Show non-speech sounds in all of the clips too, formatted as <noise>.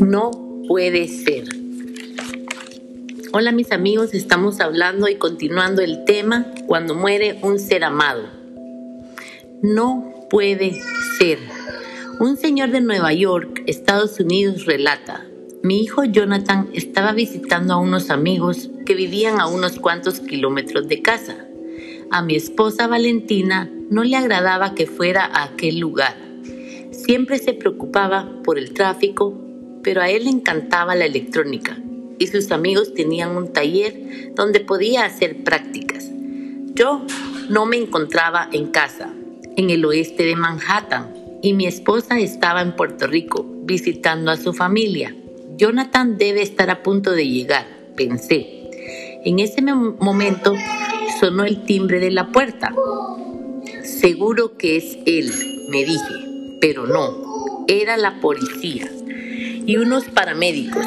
No puede ser. Hola mis amigos, estamos hablando y continuando el tema cuando muere un ser amado. No puede ser. Un señor de Nueva York, Estados Unidos, relata, mi hijo Jonathan estaba visitando a unos amigos que vivían a unos cuantos kilómetros de casa. A mi esposa Valentina no le agradaba que fuera a aquel lugar. Siempre se preocupaba por el tráfico, pero a él le encantaba la electrónica y sus amigos tenían un taller donde podía hacer prácticas. Yo no me encontraba en casa, en el oeste de Manhattan, y mi esposa estaba en Puerto Rico visitando a su familia. Jonathan debe estar a punto de llegar, pensé. En ese momento sonó el timbre de la puerta. Seguro que es él, me dije, pero no, era la policía y unos paramédicos.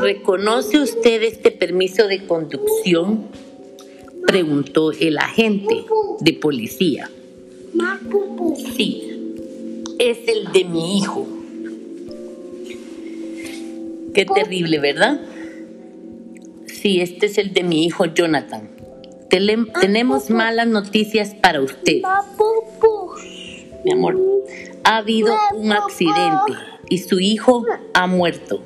¿Reconoce usted este permiso de conducción? Preguntó el agente de policía. Sí, es el de mi hijo. Qué terrible, ¿verdad? Sí, este es el de mi hijo Jonathan. tenemos malas noticias para usted. Mi amor, ha habido un accidente y su hijo ha muerto.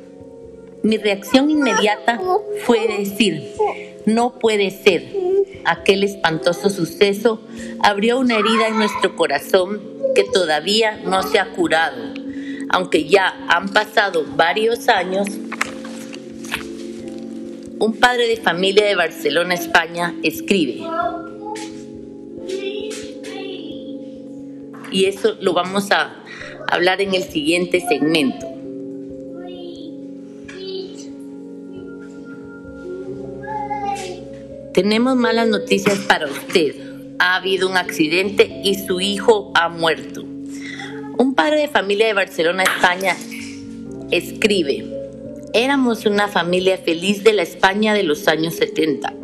Mi reacción inmediata fue decir, no puede ser. Aquel espantoso suceso abrió una herida en nuestro corazón que todavía no se ha curado. Aunque ya han pasado varios años, un padre de familia de Barcelona, España, escribe. Y eso lo vamos a hablar en el siguiente segmento. Tenemos malas noticias para usted. Ha habido un accidente y su hijo ha muerto. Un padre de familia de Barcelona, España, escribe, éramos una familia feliz de la España de los años 70.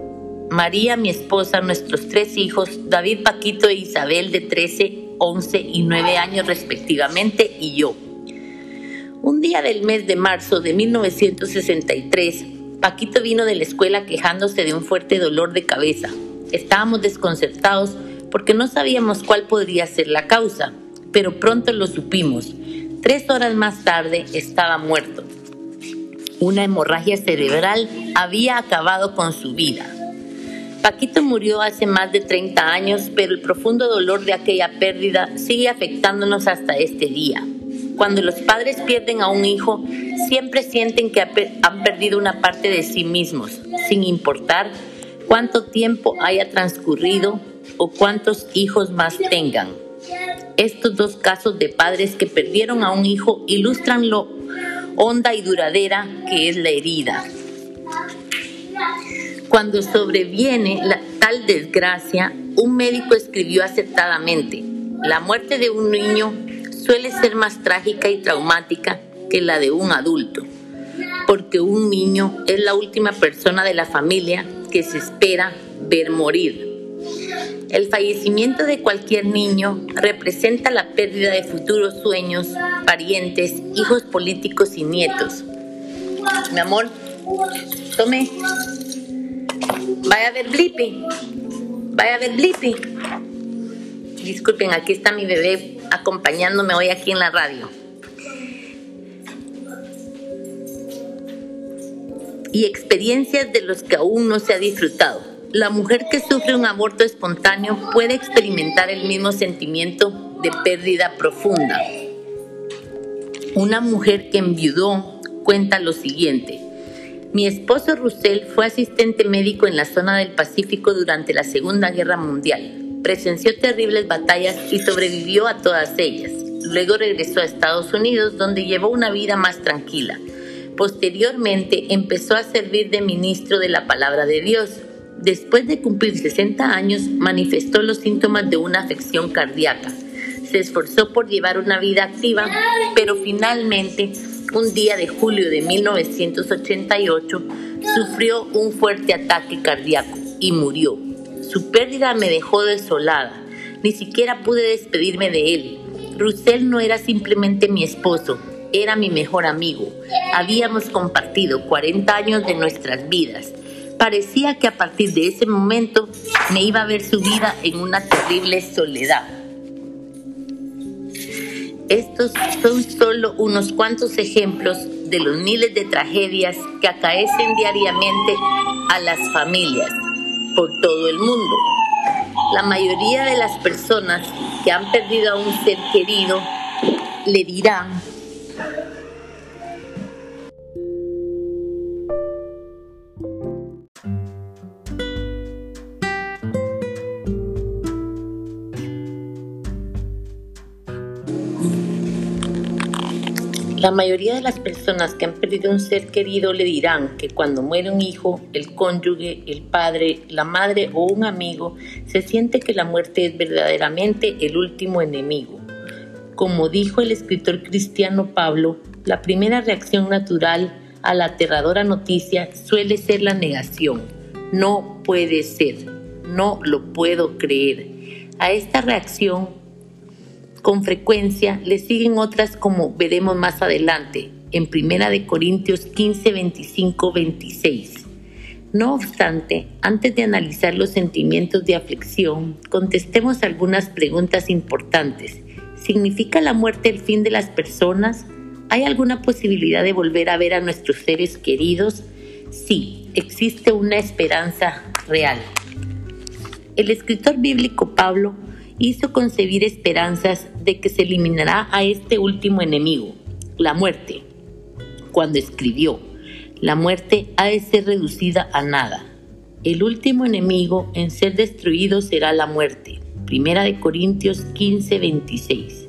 María, mi esposa, nuestros tres hijos, David, Paquito e Isabel de 13 11 y 9 años respectivamente, y yo. Un día del mes de marzo de 1963, Paquito vino de la escuela quejándose de un fuerte dolor de cabeza. Estábamos desconcertados porque no sabíamos cuál podría ser la causa, pero pronto lo supimos. Tres horas más tarde estaba muerto. Una hemorragia cerebral había acabado con su vida. Paquito murió hace más de 30 años, pero el profundo dolor de aquella pérdida sigue afectándonos hasta este día. Cuando los padres pierden a un hijo, siempre sienten que han perdido una parte de sí mismos, sin importar cuánto tiempo haya transcurrido o cuántos hijos más tengan. Estos dos casos de padres que perdieron a un hijo ilustran lo honda y duradera que es la herida. Cuando sobreviene la, tal desgracia, un médico escribió acertadamente, la muerte de un niño suele ser más trágica y traumática que la de un adulto, porque un niño es la última persona de la familia que se espera ver morir. El fallecimiento de cualquier niño representa la pérdida de futuros sueños, parientes, hijos políticos y nietos. Mi amor, tome Vaya a ver Blippi. Vaya a ver Blippi. Disculpen, aquí está mi bebé acompañándome hoy aquí en la radio. Y experiencias de los que aún no se ha disfrutado. La mujer que sufre un aborto espontáneo puede experimentar el mismo sentimiento de pérdida profunda. Una mujer que enviudó cuenta lo siguiente. Mi esposo Russell fue asistente médico en la zona del Pacífico durante la Segunda Guerra Mundial. Presenció terribles batallas y sobrevivió a todas ellas. Luego regresó a Estados Unidos donde llevó una vida más tranquila. Posteriormente empezó a servir de ministro de la palabra de Dios. Después de cumplir 60 años manifestó los síntomas de una afección cardíaca. Se esforzó por llevar una vida activa, pero finalmente un día de julio de 1988, sufrió un fuerte ataque cardíaco y murió. Su pérdida me dejó desolada. Ni siquiera pude despedirme de él. Russell no era simplemente mi esposo, Era mi mejor amigo. Habíamos compartido 40 años de nuestras vidas. Parecía que a partir de ese momento me iba a ver su vida en una terrible soledad. Estos son solo unos cuantos ejemplos de los miles de tragedias que acaecen diariamente a las familias por todo el mundo. La mayoría de las personas que han perdido a un ser querido le dirán La mayoría de las personas que han perdido un ser querido le dirán que cuando muere un hijo, el cónyuge, el padre, la madre o un amigo, se siente que la muerte es verdaderamente el último enemigo. Como dijo el escritor cristiano Pablo, la primera reacción natural a la aterradora noticia suele ser la negación. No puede ser, no lo puedo creer. A esta reacción con frecuencia le siguen otras como veremos más adelante en Primera de Corintios 15, 25, 26. No obstante, antes de analizar los sentimientos de aflicción, contestemos algunas preguntas importantes. ¿Significa la muerte el fin de las personas? ¿Hay alguna posibilidad de volver a ver a nuestros seres queridos? Sí, existe una esperanza real. El escritor bíblico Pablo hizo concebir esperanzas de que se eliminará a este último enemigo, la muerte, cuando escribió, la muerte ha de ser reducida a nada. El último enemigo en ser destruido será la muerte. Primera de Corintios 15, 26.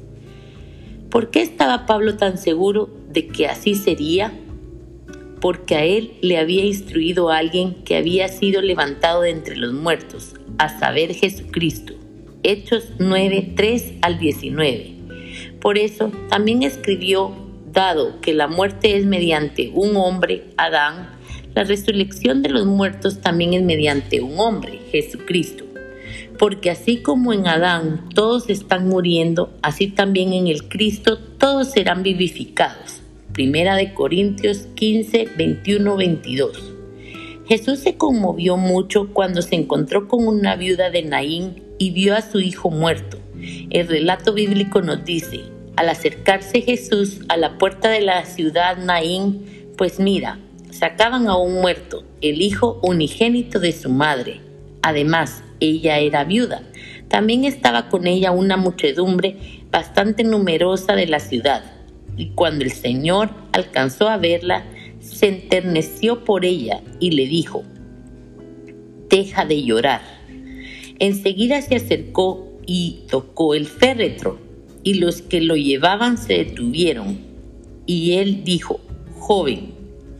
¿Por qué estaba Pablo tan seguro de que así sería? Porque a él le había instruido alguien que había sido levantado de entre los muertos, a saber Jesucristo Hechos 9, 3 al 19. Por eso también escribió, dado que la muerte es mediante un hombre, Adán, la resurrección de los muertos también es mediante un hombre, Jesucristo. Porque así como en Adán todos están muriendo, así también en el Cristo todos serán vivificados. Primera de Corintios 15, 21, 22. Jesús se conmovió mucho cuando se encontró con una viuda de Naín y vio a su hijo muerto. El relato bíblico nos dice, al acercarse Jesús a la puerta de la ciudad Naín, pues mira, sacaban a un muerto, el hijo unigénito de su madre. Además, ella era viuda. También estaba con ella una muchedumbre bastante numerosa de la ciudad. Y cuando el Señor alcanzó a verla, se enterneció por ella y le dijo, deja de llorar. Enseguida se acercó y tocó el féretro, y los que lo llevaban se detuvieron. Y él dijo, joven,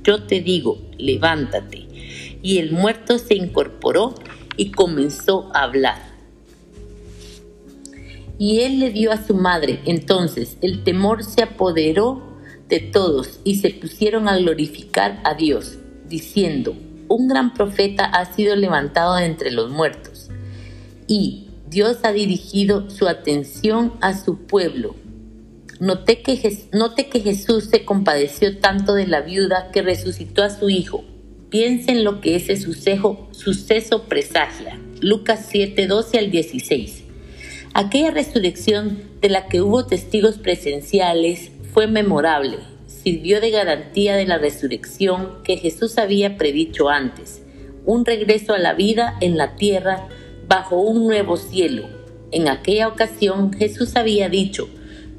yo te digo, levántate. Y el muerto se incorporó y comenzó a hablar. Y él le dio a su madre. Entonces el temor se apoderó de todos y se pusieron a glorificar a Dios, diciendo, un gran profeta ha sido levantado de entre los muertos y Dios ha dirigido su atención a su pueblo. Note que, note que Jesús se compadeció tanto de la viuda que resucitó a su hijo. Piensen en lo que ese suceso, suceso presagia. Lucas 7, 12 al 16. Aquella resurrección de la que hubo testigos presenciales fue memorable, sirvió de garantía de la resurrección que Jesús había predicho antes, un regreso a la vida en la tierra bajo un nuevo cielo. En aquella ocasión Jesús había dicho,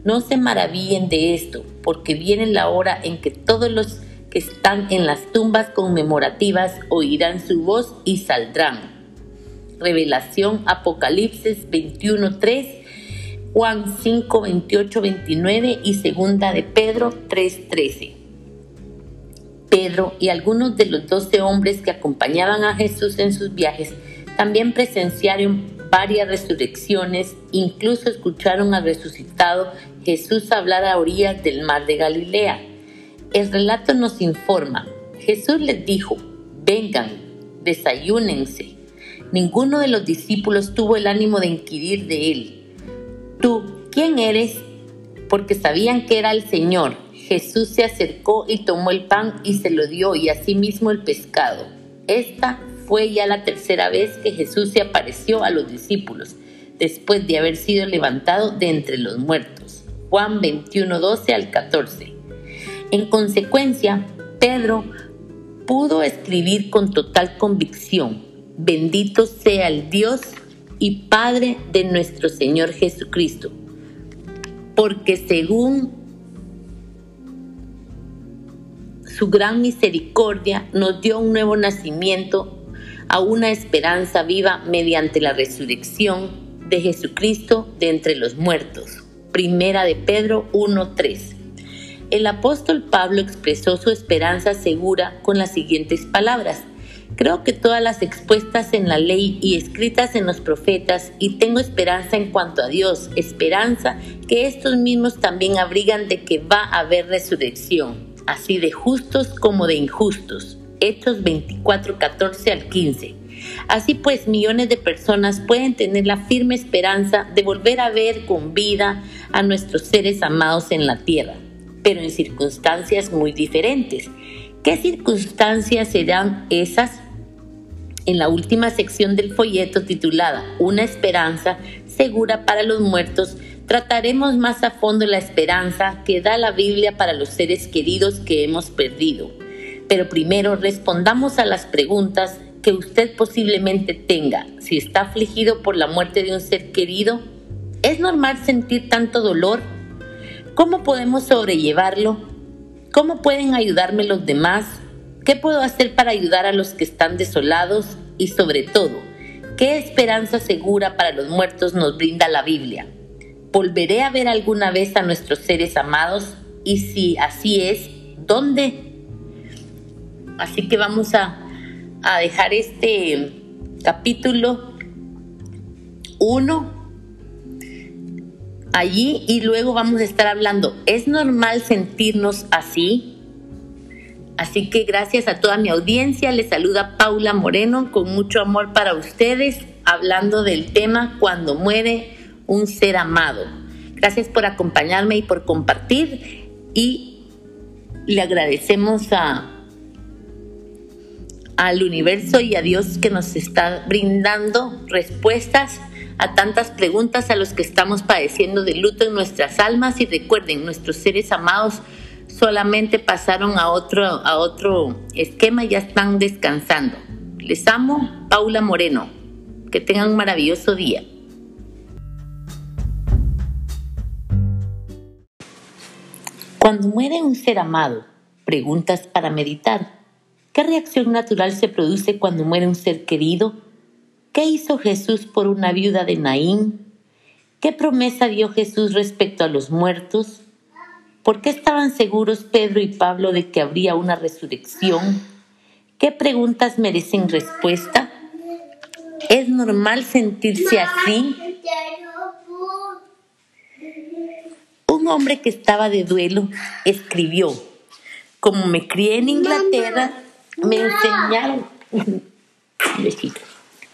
no se maravillen de esto, porque viene la hora en que todos los que están en las tumbas conmemorativas oirán su voz y saldrán. Revelación Apocalipsis 21.3 Juan 5, 28, 29 y segunda de Pedro 3, 13. Pedro y algunos de los doce hombres que acompañaban a Jesús en sus viajes también presenciaron varias resurrecciones, incluso escucharon al resucitado Jesús hablar a orillas del mar de Galilea. El relato nos informa, Jesús les dijo, vengan, desayúnense. Ninguno de los discípulos tuvo el ánimo de inquirir de él Tú, ¿quién eres? Porque sabían que era el Señor. Jesús se acercó y tomó el pan y se lo dio y asimismo el pescado. Esta fue ya la tercera vez que Jesús se apareció a los discípulos, después de haber sido levantado de entre los muertos. Juan 21, 12 al 14. En consecuencia, Pedro pudo escribir con total convicción, bendito sea el Dios y Padre de nuestro Señor Jesucristo, porque según su gran misericordia nos dio un nuevo nacimiento a una esperanza viva mediante la resurrección de Jesucristo de entre los muertos. Primera de Pedro 1.3. El apóstol Pablo expresó su esperanza segura con las siguientes palabras. Creo que todas las expuestas en la ley y escritas en los profetas, y tengo esperanza en cuanto a Dios, esperanza que estos mismos también abrigan de que va a haber resurrección así de justos como de injustos. Hechos 24, 14 al 15. Así pues, millones de personas pueden tener la firme esperanza de volver a ver con vida a nuestros seres amados en la tierra, pero en circunstancias muy diferentes. ¿Qué circunstancias serán esas? En la última sección del folleto titulada Una esperanza segura para los muertos, trataremos más a fondo la esperanza que da la Biblia para los seres queridos que hemos perdido. Pero primero respondamos a las preguntas que usted posiblemente tenga. Si está afligido por la muerte de un ser querido, ¿es normal sentir tanto dolor? ¿Cómo podemos sobrellevarlo? ¿Cómo pueden ayudarme los demás? ¿Qué puedo hacer para ayudar a los que están desolados? Y sobre todo, ¿qué esperanza segura para los muertos nos brinda la Biblia? ¿Volveré a ver alguna vez a nuestros seres amados? Y si así es, ¿dónde? Así que vamos a, dejar este capítulo 1 allí y luego vamos a estar hablando. ¿Es normal sentirnos así? Así que gracias a toda mi audiencia, les saluda Paula Moreno con mucho amor para ustedes, hablando del tema cuando muere un ser amado. Gracias por acompañarme y por compartir y le agradecemos a al universo y a Dios que nos está brindando respuestas a tantas preguntas a los que estamos padeciendo de luto en nuestras almas y recuerden, nuestros seres amados solamente pasaron a otro, a otro esquema y ya están descansando. Les amo, Paula Moreno. Que tengan un maravilloso día. Cuando muere un ser amado, preguntas para meditar. ¿Qué reacción natural se produce cuando muere un ser querido? ¿Qué hizo Jesús por una viuda de Naín? ¿Qué promesa dio Jesús respecto a los muertos? ¿Por qué estaban seguros Pedro y Pablo de que habría una resurrección? ¿Qué preguntas merecen respuesta? ¿Es normal sentirse así? Un hombre que estaba de duelo escribió, como me crié en Inglaterra, me enseñaron, <laughs>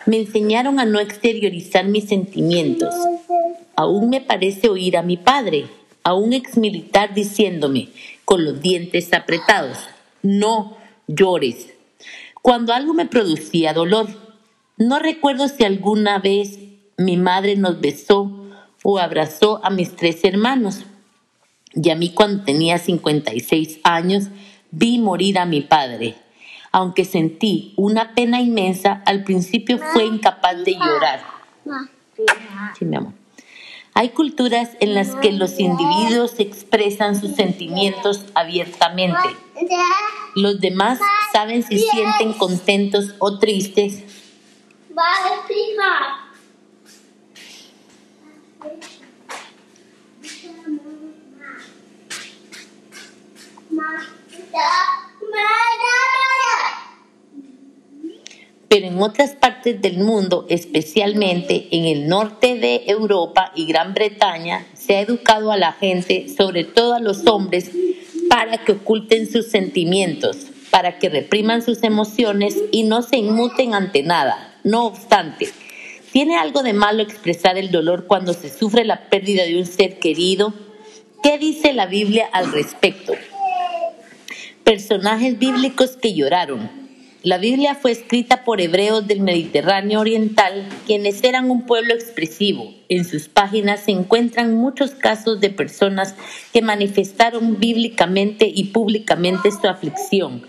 me enseñaron a no exteriorizar mis sentimientos. Aún me parece oír a mi padre, a un exmilitar diciéndome, con los dientes apretados, no llores. Cuando algo me producía dolor, no recuerdo si alguna vez mi madre nos besó o abrazó a mis tres hermanos. Y a mí cuando tenía 56 años vi morir a mi padre. Aunque sentí una pena inmensa, al principio fue incapaz de llorar. Sí, mi amor. Hay culturas en las que los individuos expresan sus sentimientos abiertamente. Los demás saben si sienten contentos o tristes. Pero en otras partes del mundo, especialmente en el norte de Europa y Gran Bretaña, se ha educado a la gente, sobre todo a los hombres, para que oculten sus sentimientos, para que repriman sus emociones y no se inmuten ante nada. No obstante, ¿tiene algo de malo expresar el dolor cuando se sufre la pérdida de un ser querido? ¿Qué dice la Biblia al respecto? Personajes bíblicos que lloraron. La Biblia fue escrita por hebreos del Mediterráneo Oriental, quienes eran un pueblo expresivo. En sus páginas se encuentran muchos casos de personas que manifestaron bíblicamente y públicamente su aflicción.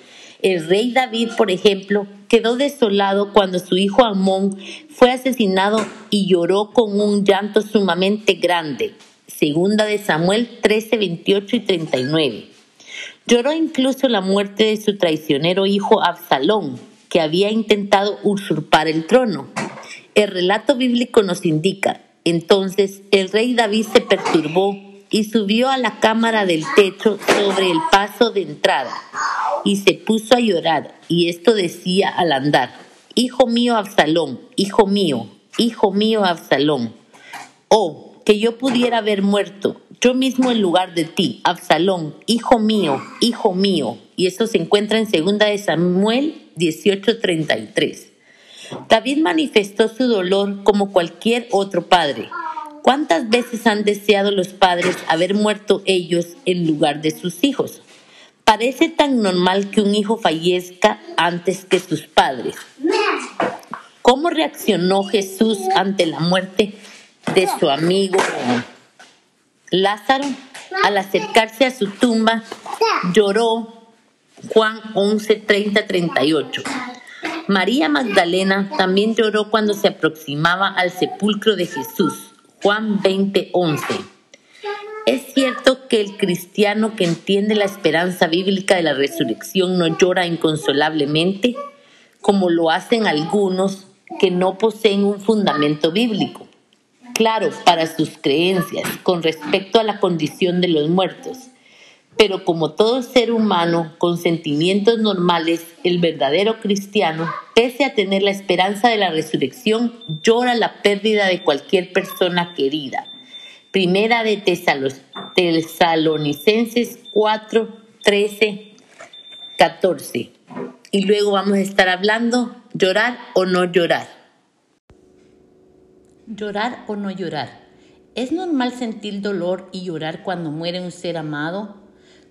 El rey David, por ejemplo, quedó desolado cuando su hijo Amón fue asesinado y lloró con un llanto sumamente grande. Segunda de Samuel 13, 28 y 39. Lloró incluso la muerte de su traicionero hijo Absalón, que había intentado usurpar el trono. El relato bíblico nos indica, entonces el rey David se perturbó y subió a la cámara del techo sobre el paso de entrada y se puso a llorar y esto decía al andar, Hijo mío Absalón, hijo mío, hijo mío Absalón. Oh, que yo pudiera haber muerto, yo mismo en lugar de ti, Absalón, hijo mío, hijo mío. Y eso se encuentra en 2 de Samuel 18:33. David manifestó su dolor como cualquier otro padre. ¿Cuántas veces han deseado los padres haber muerto ellos en lugar de sus hijos? Parece tan normal que un hijo fallezca antes que sus padres. ¿Cómo reaccionó Jesús ante la muerte de su amigo Lázaro, al acercarse a su tumba, lloró Juan 11, 30, 38. María Magdalena también lloró cuando se aproximaba al sepulcro de Jesús. Juan 20, 11. Es cierto que el cristiano que entiende la esperanza bíblica de la resurrección no llora inconsolablemente, como lo hacen algunos que no poseen un fundamento bíblico claro para sus creencias con respecto a la condición de los muertos. Pero como todo ser humano con sentimientos normales, el verdadero cristiano, pese a tener la esperanza de la resurrección, llora la pérdida de cualquier persona querida. Primera de Tesalonicenses 4, 13, 14. Y luego vamos a estar hablando llorar o no llorar. Llorar o no llorar. ¿Es normal sentir dolor y llorar cuando muere un ser amado?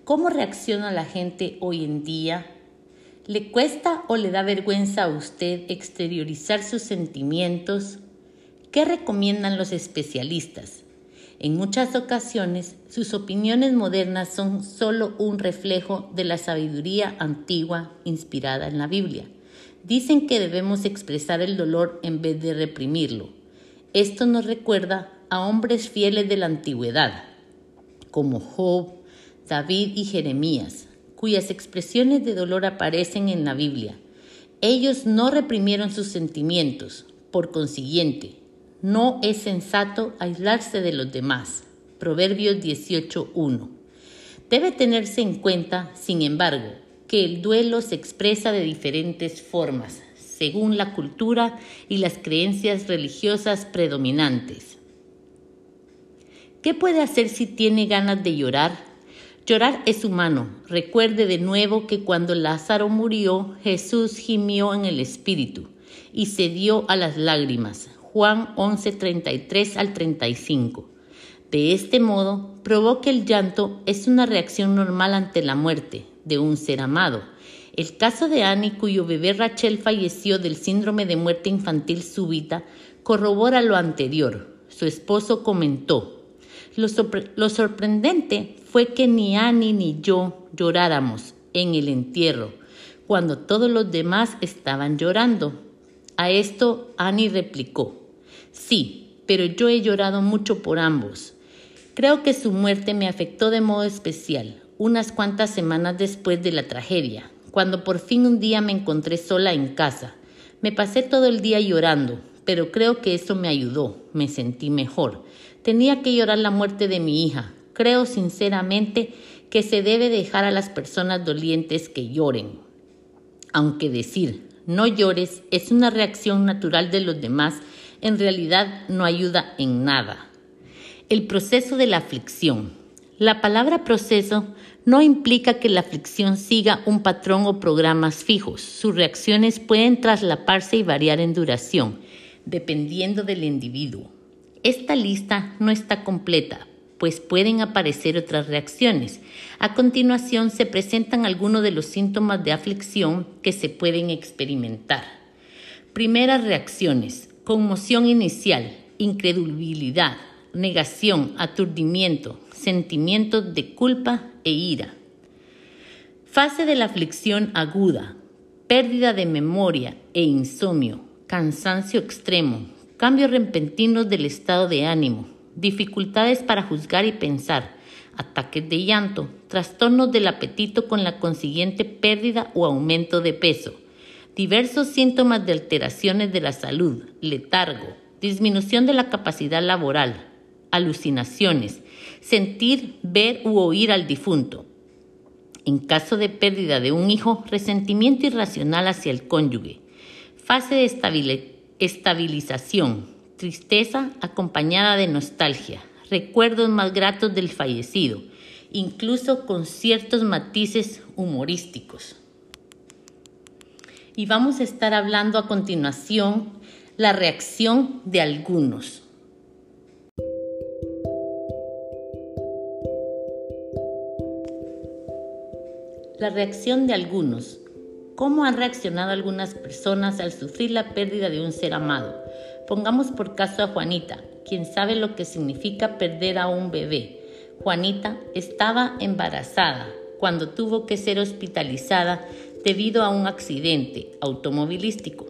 ¿Cómo reacciona la gente hoy en día? ¿Le cuesta o le da vergüenza a usted exteriorizar sus sentimientos? ¿Qué recomiendan los especialistas? En muchas ocasiones, sus opiniones modernas son solo un reflejo de la sabiduría antigua inspirada en la Biblia. Dicen que debemos expresar el dolor en vez de reprimirlo. Esto nos recuerda a hombres fieles de la antigüedad, como Job, David y Jeremías, cuyas expresiones de dolor aparecen en la Biblia. Ellos no reprimieron sus sentimientos, por consiguiente, no es sensato aislarse de los demás. Proverbios 18.1. Debe tenerse en cuenta, sin embargo, que el duelo se expresa de diferentes formas, según la cultura y las creencias religiosas predominantes. ¿Qué puede hacer si tiene ganas de llorar? Llorar es humano. Recuerde de nuevo que cuando Lázaro murió, Jesús gimió en el Espíritu y se dio a las lágrimas. Juan 11:33 al 35. De este modo, probó que el llanto es una reacción normal ante la muerte de un ser amado el caso de Annie, cuyo bebé Rachel falleció del síndrome de muerte infantil súbita, corrobora lo anterior. Su esposo comentó, lo, sorprendente fue que ni Annie ni yo lloráramos en el entierro, cuando todos los demás estaban llorando. A esto Annie replicó, sí, pero yo he llorado mucho por ambos. Creo que su muerte me afectó de modo especial, unas cuantas semanas después de la tragedia, cuando por fin un día me encontré sola en casa. Me pasé todo el día llorando, pero creo que eso me ayudó, me sentí mejor. Tenía que llorar la muerte de mi hija. Creo sinceramente que se debe dejar a las personas dolientes que lloren. Aunque decir no llores es una reacción natural de los demás, en realidad no ayuda en nada. El proceso de la aflicción. La palabra proceso no implica que la aflicción siga un patrón o programas fijos. Sus reacciones pueden traslaparse y variar en duración, dependiendo del individuo. Esta lista no está completa, pues pueden aparecer otras reacciones. A continuación se presentan algunos de los síntomas de aflicción que se pueden experimentar. Primeras reacciones. Conmoción inicial, incredulidad, negación, aturdimiento, sentimientos de culpa e ira. Fase de la aflicción aguda, pérdida de memoria e insomnio, cansancio extremo, cambios repentinos del estado de ánimo, dificultades para juzgar y pensar, ataques de llanto, trastornos del apetito con la consiguiente pérdida o aumento de peso, diversos síntomas de alteraciones de la salud, letargo, disminución de la capacidad laboral, alucinaciones, sentir, ver u oír al difunto. En caso de pérdida de un hijo, resentimiento irracional hacia el cónyuge. Fase de estabilización, tristeza acompañada de nostalgia, recuerdos más gratos del fallecido, incluso con ciertos matices humorísticos. Y vamos a estar hablando a continuación la reacción de algunos. La reacción de algunos. ¿Cómo han reaccionado algunas personas al sufrir la pérdida de un ser amado? Pongamos por caso a Juanita, quien sabe lo que significa perder a un bebé. Juanita estaba embarazada cuando tuvo que ser hospitalizada debido a un accidente automovilístico.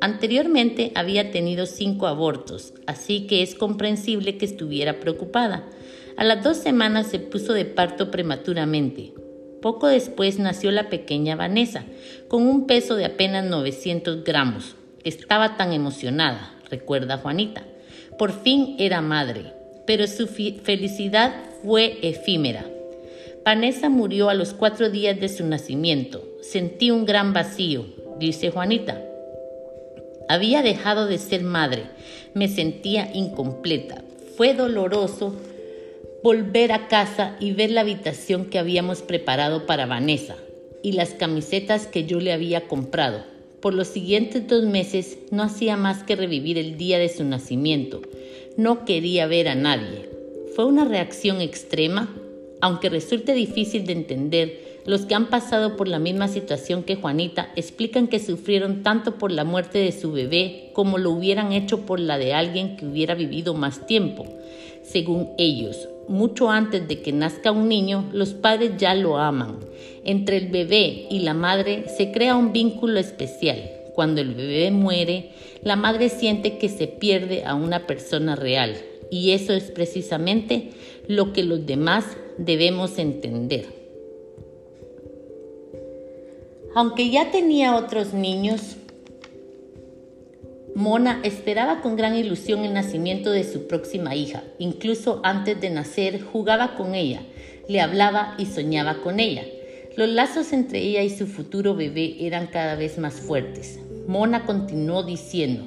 Anteriormente había tenido cinco abortos, así que es comprensible que estuviera preocupada. A las dos semanas se puso de parto prematuramente. Poco después nació la pequeña Vanessa, con un peso de apenas 900 gramos. Estaba tan emocionada, recuerda Juanita. Por fin era madre, pero su felicidad fue efímera. Vanessa murió a los cuatro días de su nacimiento. Sentí un gran vacío, dice Juanita. Había dejado de ser madre, me sentía incompleta. Fue doloroso volver a casa y ver la habitación que habíamos preparado para Vanessa y las camisetas que yo le había comprado. Por los siguientes dos meses no hacía más que revivir el día de su nacimiento. No quería ver a nadie. Fue una reacción extrema, aunque resulte difícil de entender. Los que han pasado por la misma situación que Juanita explican que sufrieron tanto por la muerte de su bebé como lo hubieran hecho por la de alguien que hubiera vivido más tiempo. Según ellos, mucho antes de que nazca un niño, los padres ya lo aman. Entre el bebé y la madre se crea un vínculo especial. Cuando el bebé muere, la madre siente que se pierde a una persona real. Y eso es precisamente lo que los demás debemos entender. Aunque ya tenía otros niños, Mona esperaba con gran ilusión el nacimiento de su próxima hija. Incluso antes de nacer jugaba con ella, le hablaba y soñaba con ella. Los lazos entre ella y su futuro bebé eran cada vez más fuertes. Mona continuó diciendo,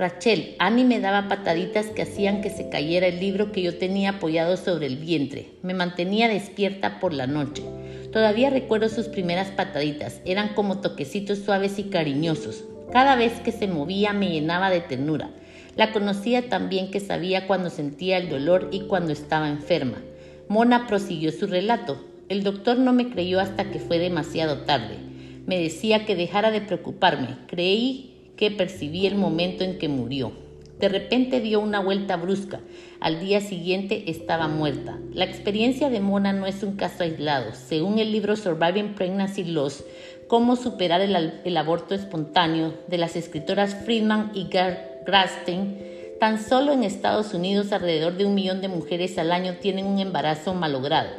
Rachel, Annie me daba pataditas que hacían que se cayera el libro que yo tenía apoyado sobre el vientre. Me mantenía despierta por la noche. Todavía recuerdo sus primeras pataditas. Eran como toquecitos suaves y cariñosos. Cada vez que se movía me llenaba de ternura. La conocía tan bien que sabía cuando sentía el dolor y cuando estaba enferma. Mona prosiguió su relato. El doctor no me creyó hasta que fue demasiado tarde. Me decía que dejara de preocuparme. Creí que percibí el momento en que murió. De repente dio una vuelta brusca. Al día siguiente estaba muerta. La experiencia de Mona no es un caso aislado. Según el libro Surviving Pregnancy Loss, Cómo superar el, aborto espontáneo de las escritoras Friedman y Grastein, tan solo en Estados Unidos alrededor de un millón de mujeres al año tienen un embarazo malogrado.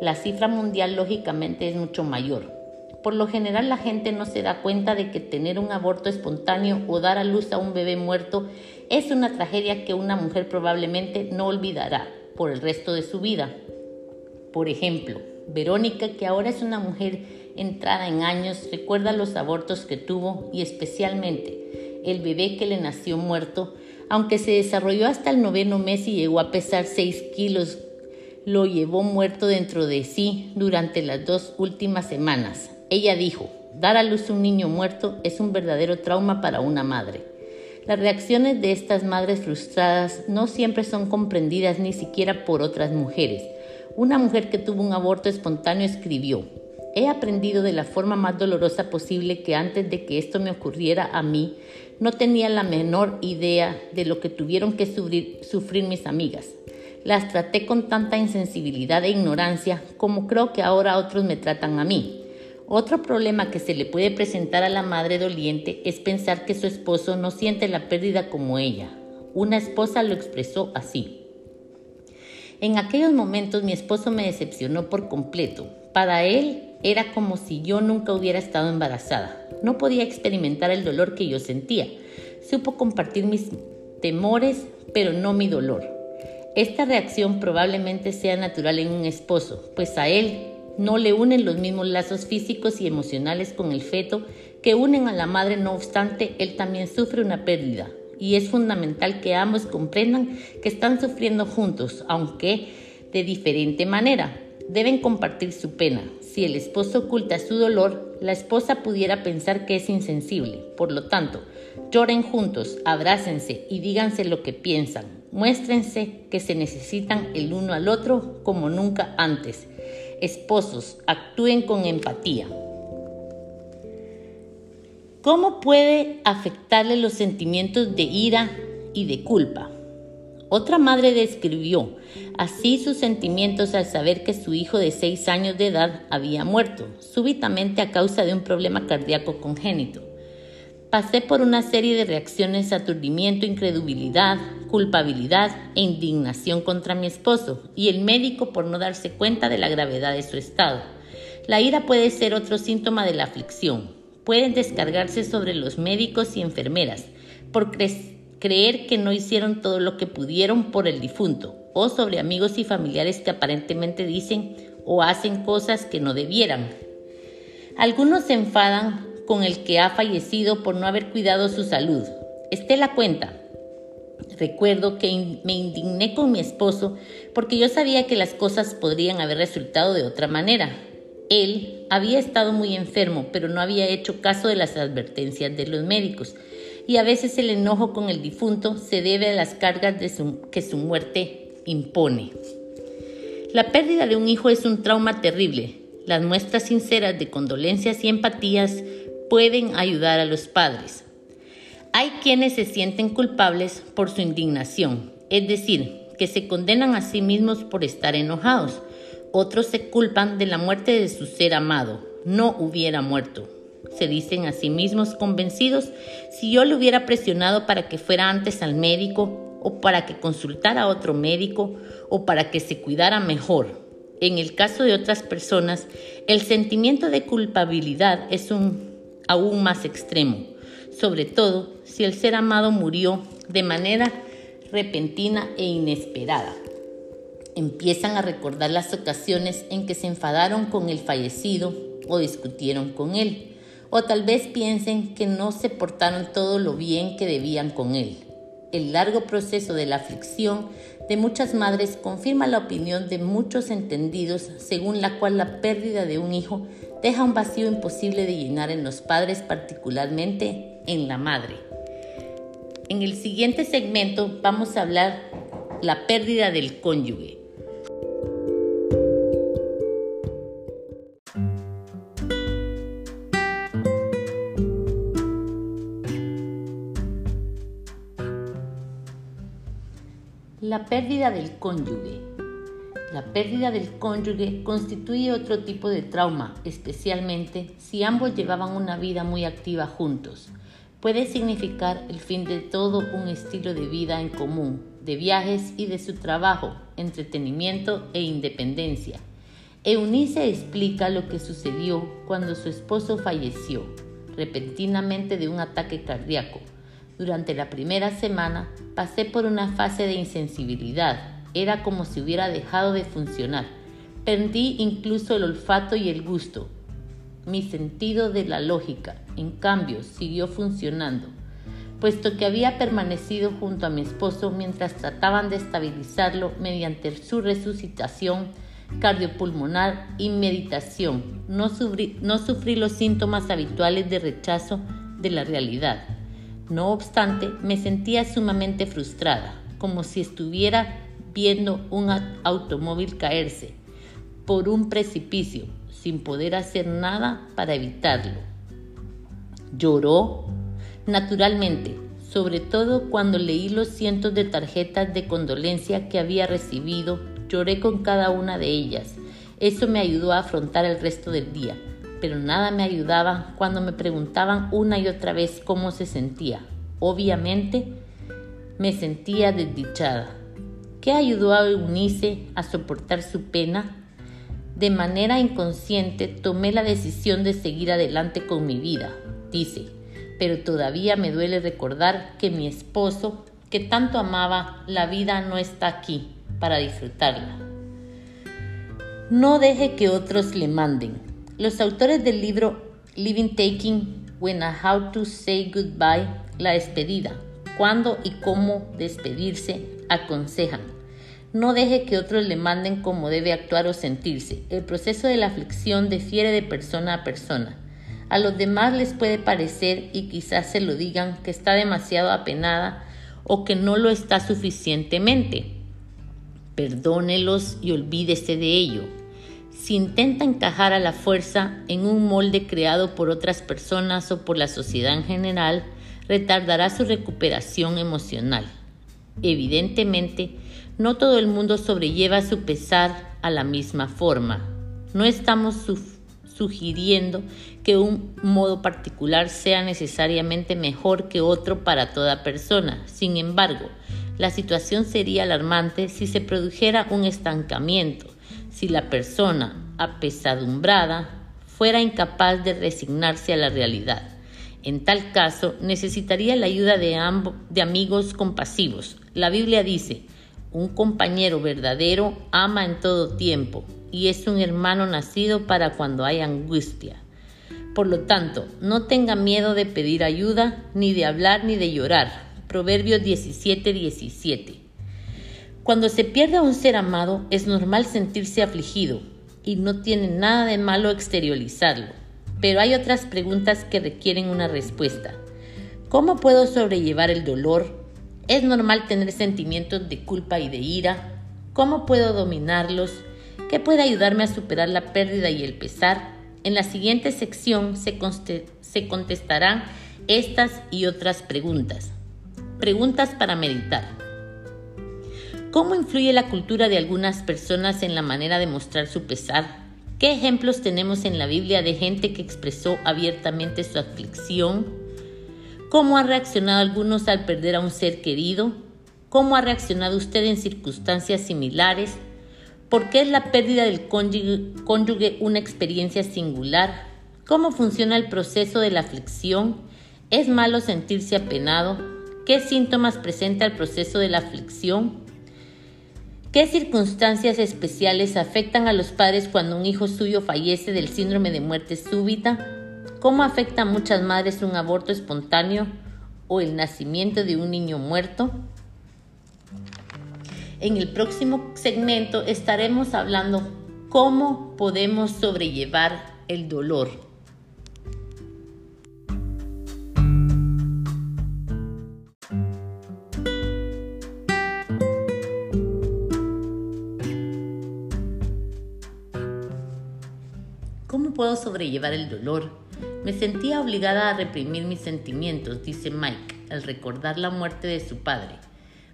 La cifra mundial lógicamente es mucho mayor. Por lo general la gente no se da cuenta de que tener un aborto espontáneo o dar a luz a un bebé muerto es una tragedia que una mujer probablemente no olvidará por el resto de su vida. Por ejemplo, Verónica, que ahora es una mujer entrada en años, recuerda los abortos que tuvo y especialmente el bebé que le nació muerto, aunque se desarrolló hasta el noveno mes y llegó a pesar 6 kilos, lo llevó muerto dentro de sí durante las dos últimas semanas. Ella dijo, dar a luz un niño muerto es un verdadero trauma para una madre. Las reacciones de estas madres frustradas no siempre son comprendidas ni siquiera por otras mujeres. Una mujer que tuvo un aborto espontáneo escribió, He aprendido de la forma más dolorosa posible que antes de que esto me ocurriera a mí, no tenía la menor idea de lo que tuvieron que sufrir, mis amigas. Las traté con tanta insensibilidad e ignorancia como creo que ahora otros me tratan a mí. Otro problema que se le puede presentar a la madre doliente es pensar que su esposo no siente la pérdida como ella. Una esposa lo expresó así. En aquellos momentos mi esposo me decepcionó por completo. Para él era como si yo nunca hubiera estado embarazada. No podía experimentar el dolor que yo sentía. Supo compartir mis temores, pero no mi dolor. Esta reacción probablemente sea natural en un esposo, pues a él no le unen los mismos lazos físicos y emocionales con el feto que unen a la madre, no obstante, él también sufre una pérdida. Y es fundamental que ambos comprendan que están sufriendo juntos, aunque de diferente manera. Deben compartir su pena. Si el esposo oculta su dolor, la esposa pudiera pensar que es insensible. Por lo tanto, lloren juntos, abrácense y díganse lo que piensan. Muéstrense que se necesitan el uno al otro como nunca antes Esposos, actúen con empatía. ¿Cómo puede afectarle los sentimientos de ira y de culpa? Otra madre describió así sus sentimientos al saber que su hijo de seis años de edad había muerto súbitamente a causa de un problema cardíaco congénito. Pasé por una serie de reacciones aturdimiento, incredulidad, culpabilidad e indignación contra mi esposo y el médico por no darse cuenta de la gravedad de su estado. La ira puede ser otro síntoma de la aflicción. Pueden descargarse sobre los médicos y enfermeras por creer que no hicieron todo lo que pudieron por el difunto o sobre amigos y familiares que aparentemente dicen o hacen cosas que no debieran. Algunos se enfadan con el que ha fallecido por no haber cuidado su salud. Esté la cuenta. Recuerdo que me indigné con mi esposo porque yo sabía que las cosas podrían haber resultado de otra manera. Él había estado muy enfermo, pero no había hecho caso de las advertencias de los médicos. Y a veces el enojo con el difunto se debe a las cargas que su muerte impone. La pérdida de un hijo es un trauma terrible. Las muestras sinceras de condolencias y empatías pueden ayudar a los padres. Hay quienes se sienten culpables por su indignación, es decir, que se condenan a sí mismos por estar enojados. Otros se culpan de la muerte de su ser amado, no hubiera muerto. Se dicen a sí mismos convencidos, si yo le hubiera presionado para que fuera antes al médico, o para que consultara a otro médico, o para que se cuidara mejor. En el caso de otras personas, el sentimiento de culpabilidad es un aún más extremo, sobre todo si el ser amado murió de manera repentina e inesperada. Empiezan a recordar las ocasiones en que se enfadaron con el fallecido o discutieron con él, o tal vez piensen que no se portaron todo lo bien que debían con él. El largo proceso de la aflicción de muchas madres confirma la opinión de muchos entendidos según la cual la pérdida de un hijo deja un vacío imposible de llenar en los padres, particularmente en la madre. En el siguiente segmento vamos a hablar la pérdida del cónyuge. La pérdida del cónyuge. La pérdida del cónyuge constituye otro tipo de trauma, especialmente si ambos llevaban una vida muy activa juntos. Puede significar el fin de todo un estilo de vida en común, de viajes y de su trabajo, entretenimiento e independencia. Eunice explica lo que sucedió cuando su esposo falleció repentinamente de un ataque cardíaco. Durante la primera semana pasé por una fase de insensibilidad era como si hubiera dejado de funcionar. Perdí incluso el olfato y el gusto. Mi sentido de la lógica, en cambio, siguió funcionando, puesto que había permanecido junto a mi esposo mientras trataban de estabilizarlo mediante su resucitación cardiopulmonar y meditación. No sufrí, no sufrí los síntomas habituales de rechazo de la realidad. No obstante, me sentía sumamente frustrada, como si estuviera viendo un automóvil caerse por un precipicio sin poder hacer nada para evitarlo. Lloró, naturalmente, sobre todo cuando leí los cientos de tarjetas de condolencia que había recibido, lloré con cada una de ellas. Eso me ayudó a afrontar el resto del día, pero nada me ayudaba cuando me preguntaban una y otra vez cómo se sentía. Obviamente, me sentía desdichada. ¿Qué ayudó a Eunice a soportar su pena? De manera inconsciente tomé la decisión de seguir adelante con mi vida, dice, pero todavía me duele recordar que mi esposo, que tanto amaba, la vida no está aquí para disfrutarla. No deje que otros le manden. Los autores del libro Living Taking When a How to Say Goodbye, la despedida, cuándo y cómo despedirse, aconsejan. No deje que otros le manden cómo debe actuar o sentirse. El proceso de la aflicción difiere de persona a persona. A los demás les puede parecer, y quizás se lo digan, que está demasiado apenada o que no lo está suficientemente. Perdónelos y olvídese de ello. Si intenta encajar a la fuerza en un molde creado por otras personas o por la sociedad en general, retardará su recuperación emocional. Evidentemente, no todo el mundo sobrelleva su pesar a la misma forma. No estamos sugiriendo que un modo particular sea necesariamente mejor que otro para toda persona. Sin embargo, la situación sería alarmante si se produjera un estancamiento, si la persona apesadumbrada fuera incapaz de resignarse a la realidad. En tal caso, necesitaría la ayuda de, de amigos compasivos. La Biblia dice, un compañero verdadero ama en todo tiempo y es un hermano nacido para cuando hay angustia. Por lo tanto, no tenga miedo de pedir ayuda, ni de hablar, ni de llorar. Proverbios 17, 17. Cuando se pierde a un ser amado, es normal sentirse afligido y no tiene nada de malo exteriorizarlo. Pero hay otras preguntas que requieren una respuesta. ¿Cómo puedo sobrellevar el dolor, ¿Es normal tener sentimientos de culpa y de ira? ¿Cómo puedo dominarlos? ¿Qué puede ayudarme a superar la pérdida y el pesar? En la siguiente sección se, se contestarán estas y otras preguntas. Preguntas para meditar. ¿Cómo influye la cultura de algunas personas en la manera de mostrar su pesar? ¿Qué ejemplos tenemos en la Biblia de gente que expresó abiertamente su aflicción? ¿Cómo ha reaccionado algunos al perder a un ser querido? ¿Cómo ha reaccionado usted en circunstancias similares? ¿Por qué es la pérdida del cónyuge, una experiencia singular? ¿Cómo funciona el proceso de la aflicción? ¿Es malo sentirse apenado? ¿Qué síntomas presenta el proceso de la aflicción? ¿Qué circunstancias especiales afectan a los padres cuando un hijo suyo fallece del síndrome de muerte súbita? ¿Cómo afecta a muchas madres un aborto espontáneo o el nacimiento de un niño muerto? En el próximo segmento estaremos hablando cómo podemos sobrellevar el dolor. Puedo sobrellevar el dolor? Me sentía obligada a reprimir mis sentimientos, dice Mike, al recordar la muerte de su padre.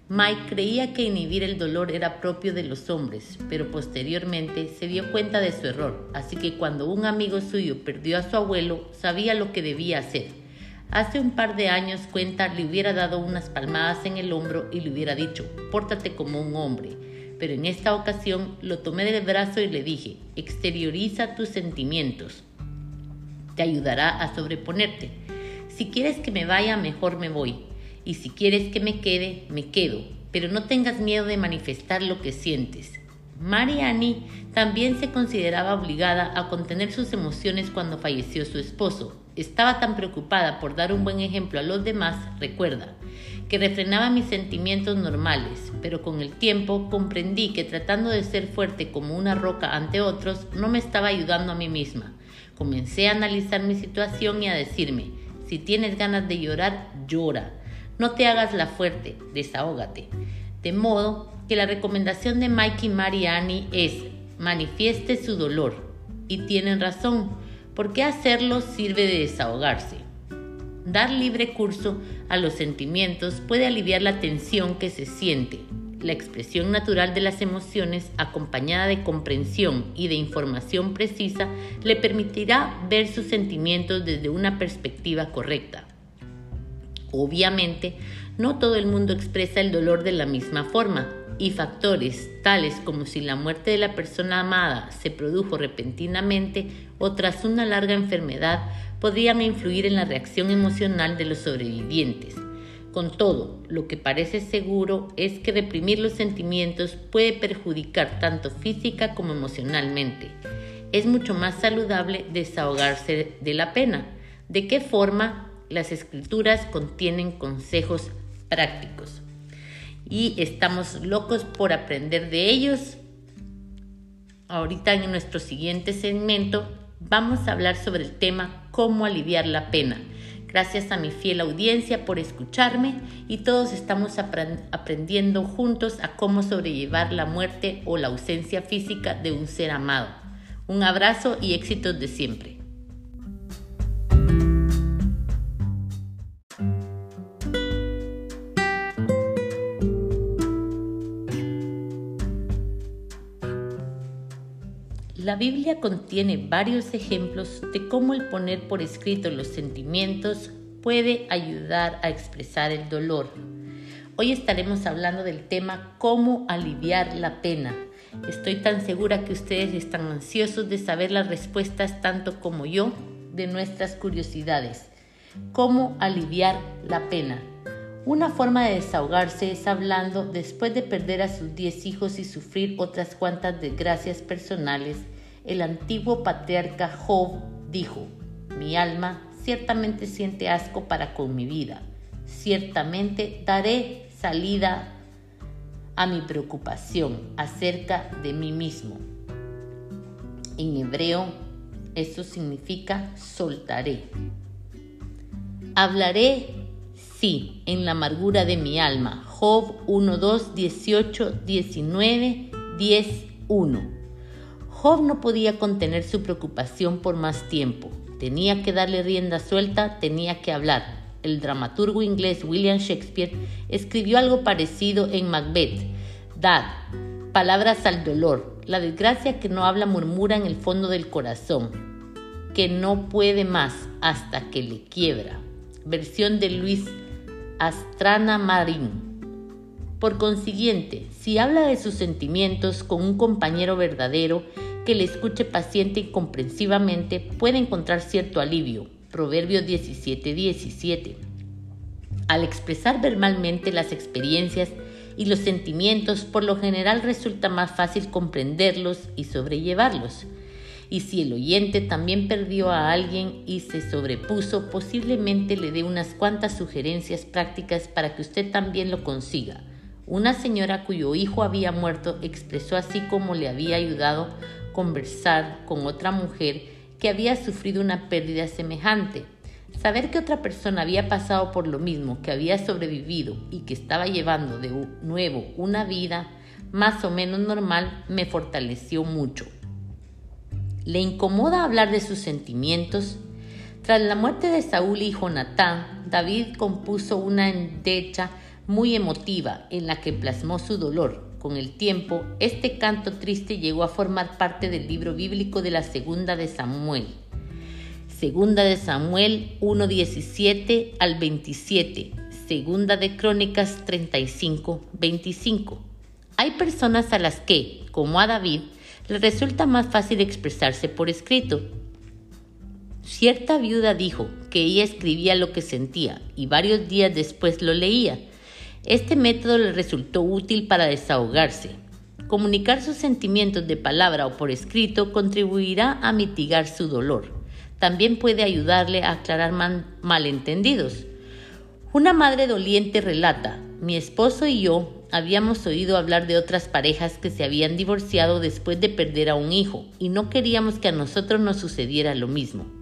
Mike creía que inhibir el dolor era propio de los hombres, pero posteriormente se dio cuenta de su error, así que cuando un amigo suyo perdió a su abuelo, sabía lo que debía hacer. Hace un par de años cuenta le hubiera dado unas palmadas en el hombro y le hubiera dicho, pórtate como un hombre. Pero en esta ocasión lo tomé del brazo y le dije, exterioriza tus sentimientos, te ayudará a sobreponerte. Si quieres que me vaya, mejor me voy. Y si quieres que me quede, me quedo. Pero no tengas miedo de manifestar lo que sientes. Mariani también se consideraba obligada a contener sus emociones cuando falleció su esposo. Estaba tan preocupada por dar un buen ejemplo a los demás, recuerda, que refrenaba mis sentimientos normales, pero con el tiempo comprendí que tratando de ser fuerte como una roca ante otros no me estaba ayudando a mí misma. Comencé a analizar mi situación y a decirme, Si tienes ganas de llorar, llora. No te hagas la fuerte, desahógate. De modo que la recomendación de Mike y Mariani es manifieste su dolor. Y tienen razón, porque hacerlo sirve de desahogarse. Dar libre curso a los sentimientos puede aliviar la tensión que se siente. La expresión natural de las emociones, acompañada de comprensión y de información precisa, le permitirá ver sus sentimientos desde una perspectiva correcta. Obviamente, no todo el mundo expresa el dolor de la misma forma, y factores tales como si la muerte de la persona amada se produjo repentinamente o tras una larga enfermedad podrían influir en la reacción emocional de los sobrevivientes. Con todo, lo que parece seguro es que reprimir los sentimientos puede perjudicar tanto física como emocionalmente. Es mucho más saludable desahogarse de la pena. ¿De qué forma? Las escrituras contienen consejos prácticos y estamos locos por aprender de ellos. Ahorita en nuestro siguiente segmento vamos a hablar sobre el tema cómo aliviar la pena. Gracias a mi fiel audiencia por escucharme y todos estamos aprendiendo juntos a cómo sobrellevar la muerte o la ausencia física de un ser amado. Un abrazo y éxitos de siempre. La Biblia contiene varios ejemplos de cómo el poner por escrito los sentimientos puede ayudar a expresar el dolor. Hoy estaremos hablando del tema cómo aliviar la pena. Estoy tan segura que ustedes están ansiosos de saber las respuestas tanto como yo de nuestras curiosidades. ¿Cómo aliviar la pena? Una forma de desahogarse es hablando después de perder a sus diez hijos y sufrir otras cuantas desgracias personales. El antiguo patriarca Job dijo, mi alma ciertamente siente asco para con mi vida. Ciertamente daré salida a mi preocupación acerca de mí mismo. En hebreo, eso significa soltaré. Hablaré Sí, en la amargura de mi alma. Job 1, 2, 18, 19, 10, 1. Job no podía contener su preocupación por más tiempo. Tenía que darle rienda suelta, tenía que hablar. El dramaturgo inglés William Shakespeare escribió algo parecido en Macbeth. Dad, palabras al dolor. La desgracia que no habla murmura en el fondo del corazón, que no puede más hasta que le quiebra. Versión de Luis Astrana Marín. Por consiguiente, si habla de sus sentimientos con un compañero verdadero que le escuche paciente y comprensivamente, puede encontrar cierto alivio. Proverbios 17:17. Al expresar verbalmente las experiencias y los sentimientos, por lo general resulta más fácil comprenderlos y sobrellevarlos. Y si el oyente también perdió a alguien y se sobrepuso, posiblemente le dé unas cuantas sugerencias prácticas para que usted también lo consiga. Una señora cuyo hijo había muerto expresó así como le había ayudado conversar con otra mujer que había sufrido una pérdida semejante. Saber que otra persona había pasado por lo mismo, que había sobrevivido y que estaba llevando de nuevo una vida más o menos normal, me fortaleció mucho. ¿Le incomoda hablar de sus sentimientos? Tras la muerte de Saúl y Jonatán, David compuso una endecha muy emotiva en la que plasmó su dolor. Con el tiempo, este canto triste llegó a formar parte del libro bíblico de la Segunda de Samuel. Segunda de Samuel 1.17 al 27. Segunda de Crónicas 35, 25. Hay personas a las que, como a David, le resulta más fácil expresarse por escrito. Cierta viuda dijo que ella escribía lo que sentía y varios días después lo leía. Este método le resultó útil para desahogarse. Comunicar sus sentimientos de palabra o por escrito contribuirá a mitigar su dolor. También puede ayudarle a aclarar malentendidos. Una madre doliente relata, mi esposo y yo habíamos oído hablar de otras parejas que se habían divorciado después de perder a un hijo y no queríamos que a nosotros nos sucediera lo mismo.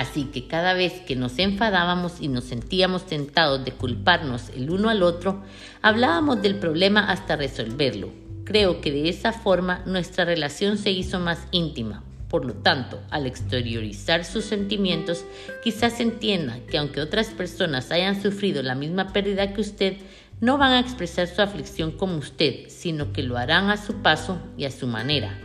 Así que cada vez que nos enfadábamos y nos sentíamos tentados de culparnos el uno al otro, hablábamos del problema hasta resolverlo. Creo que de esa forma nuestra relación se hizo más íntima. Por lo tanto, al exteriorizar sus sentimientos, quizás entienda que aunque otras personas hayan sufrido la misma pérdida que usted, no van a expresar su aflicción como usted, sino que lo harán a su paso y a su manera.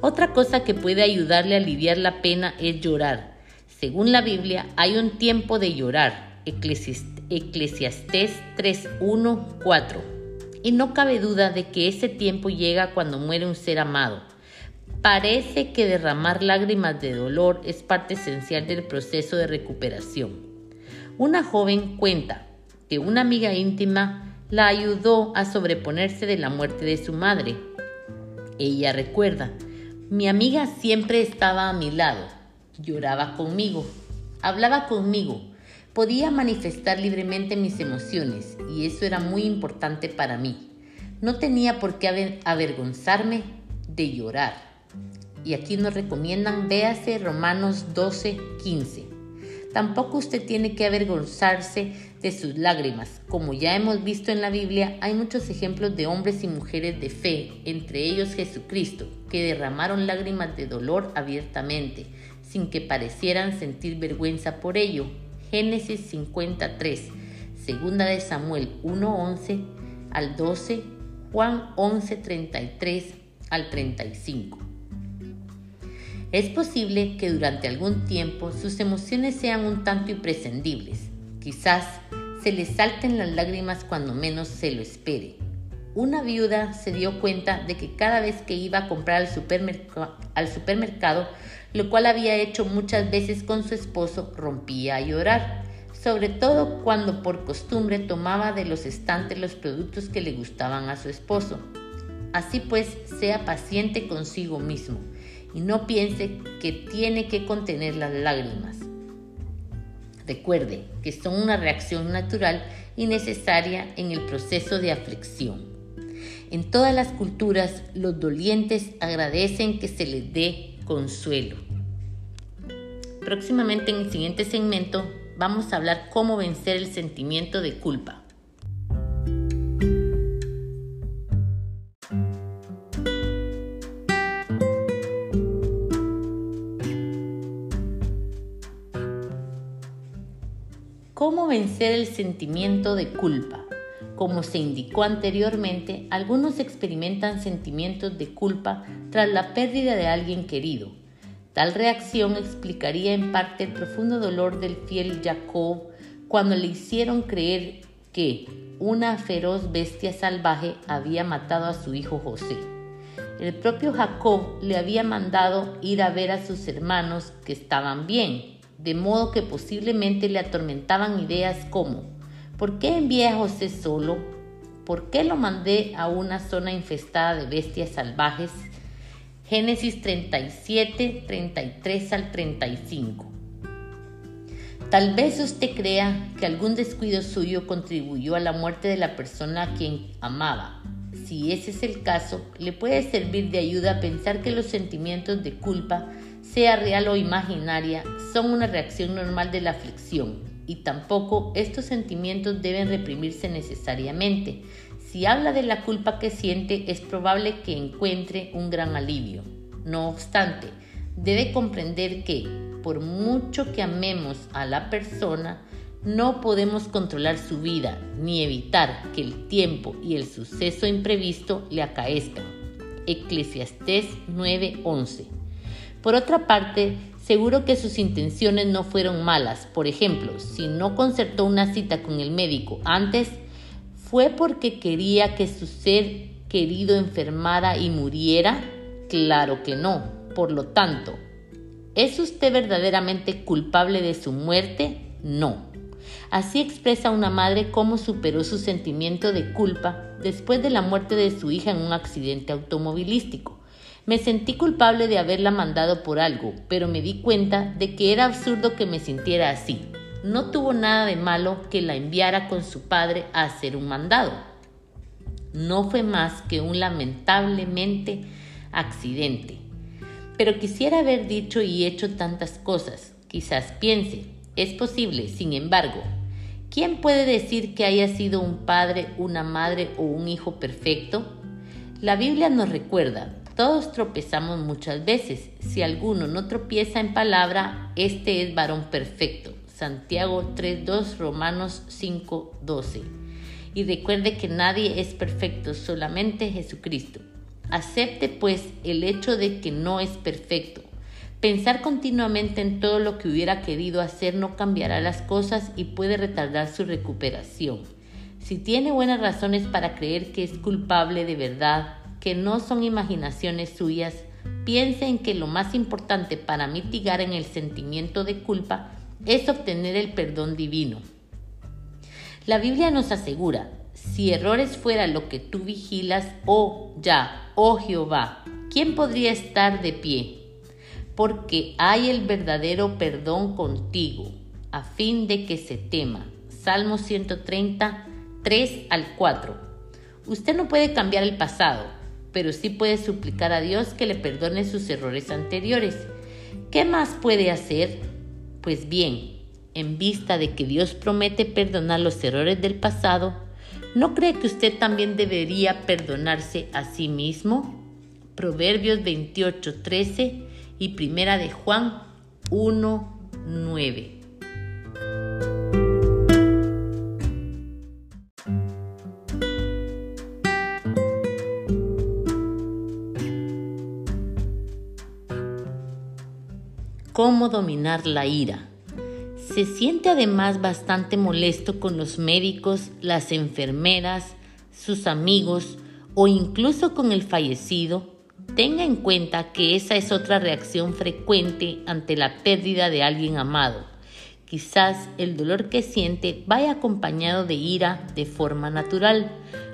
Otra cosa que puede ayudarle a aliviar la pena es llorar. Según la Biblia, hay un tiempo de llorar. Eclesiastés 3.1.4. Y no cabe duda de que ese tiempo llega cuando muere un ser amado. Parece que derramar lágrimas de dolor es parte esencial del proceso de recuperación. Una joven cuenta que una amiga íntima la ayudó a sobreponerse de la muerte de su madre. Ella recuerda, mi amiga siempre estaba a mi lado lloraba conmigo, hablaba conmigo, podía manifestar libremente mis emociones y eso era muy importante para mí. No tenía por qué avergonzarme de llorar. Y aquí nos recomiendan, véase Romanos 12, 15. Tampoco usted tiene que avergonzarse de sus lágrimas. Como ya hemos visto en la Biblia, hay muchos ejemplos de hombres y mujeres de fe, entre ellos Jesucristo, que derramaron lágrimas de dolor abiertamente sin que parecieran sentir vergüenza por ello. Génesis 53, segunda de Samuel 1:11 al 12, Juan 11:33 al 35. Es posible que durante algún tiempo sus emociones sean un tanto imprescindibles. Quizás se le salten las lágrimas cuando menos se lo espere. Una viuda se dio cuenta de que cada vez que iba a comprar al, al supermercado lo cual había hecho muchas veces con su esposo, rompía a llorar, sobre todo cuando por costumbre tomaba de los estantes los productos que le gustaban a su esposo. Así pues, sea paciente consigo mismo y no piense que tiene que contener las lágrimas. Recuerde que son una reacción natural y necesaria en el proceso de aflicción. En todas las culturas, los dolientes agradecen que se les dé consuelo. Próximamente en el siguiente segmento vamos a hablar cómo vencer el sentimiento de culpa. ¿Cómo vencer el sentimiento de culpa? Como se indicó anteriormente, algunos experimentan sentimientos de culpa tras la pérdida de alguien querido. Tal reacción explicaría en parte el profundo dolor del fiel Jacob cuando le hicieron creer que una feroz bestia salvaje había matado a su hijo José. El propio Jacob le había mandado ir a ver a sus hermanos que estaban bien, de modo que posiblemente le atormentaban ideas como ¿Por qué envié a José solo? ¿Por qué lo mandé a una zona infestada de bestias salvajes? Génesis 37, 33 al 35. Tal vez usted crea que algún descuido suyo contribuyó a la muerte de la persona a quien amaba. Si ese es el caso, le puede servir de ayuda a pensar que los sentimientos de culpa, sea real o imaginaria, son una reacción normal de la aflicción y tampoco estos sentimientos deben reprimirse necesariamente. Si habla de la culpa que siente, es probable que encuentre un gran alivio. No obstante, debe comprender que, por mucho que amemos a la persona, no podemos controlar su vida ni evitar que el tiempo y el suceso imprevisto le acaezcan. Eclesiastés 9:11. Por otra parte, Seguro que sus intenciones no fueron malas. Por ejemplo, si no concertó una cita con el médico antes, ¿fue porque quería que su ser querido enfermara y muriera? Claro que no. Por lo tanto, ¿es usted verdaderamente culpable de su muerte? No. Así expresa una madre cómo superó su sentimiento de culpa después de la muerte de su hija en un accidente automovilístico. Me sentí culpable de haberla mandado por algo, pero me di cuenta de que era absurdo que me sintiera así. No tuvo nada de malo que la enviara con su padre a hacer un mandado. No fue más que un lamentablemente accidente. Pero quisiera haber dicho y hecho tantas cosas. Quizás piense, es posible, sin embargo, ¿quién puede decir que haya sido un padre, una madre o un hijo perfecto? La Biblia nos recuerda, todos tropezamos muchas veces. Si alguno no tropieza en palabra, este es varón perfecto. Santiago 3.2, Romanos 5.12. Y recuerde que nadie es perfecto, solamente Jesucristo. Acepte pues el hecho de que no es perfecto. Pensar continuamente en todo lo que hubiera querido hacer no cambiará las cosas y puede retardar su recuperación. Si tiene buenas razones para creer que es culpable de verdad, que no son imaginaciones suyas, piense en que lo más importante para mitigar en el sentimiento de culpa es obtener el perdón divino. La Biblia nos asegura, si errores fuera lo que tú vigilas, oh ya, oh Jehová, ¿quién podría estar de pie? Porque hay el verdadero perdón contigo, a fin de que se tema. Salmo 130, 3 al 4. Usted no puede cambiar el pasado, pero sí puede suplicar a Dios que le perdone sus errores anteriores. ¿Qué más puede hacer? Pues bien, en vista de que Dios promete perdonar los errores del pasado, ¿no cree que usted también debería perdonarse a sí mismo? Proverbios 28, 13 y Primera de Juan 1, 9. ¿Cómo dominar la ira? Se siente además bastante molesto con los médicos, las enfermeras, sus amigos o incluso con el fallecido. Tenga en cuenta que esa es otra reacción frecuente ante la pérdida de alguien amado. Quizás el dolor que siente vaya acompañado de ira de forma natural.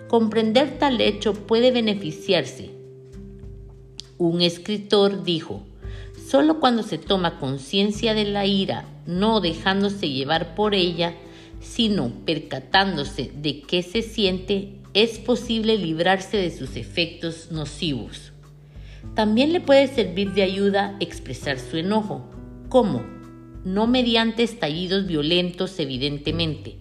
Comprender tal hecho puede beneficiarse. Un escritor dijo, Solo cuando se toma conciencia de la ira, no dejándose llevar por ella, sino percatándose de qué se siente, es posible librarse de sus efectos nocivos. También le puede servir de ayuda expresar su enojo. ¿Cómo? No mediante estallidos violentos, evidentemente.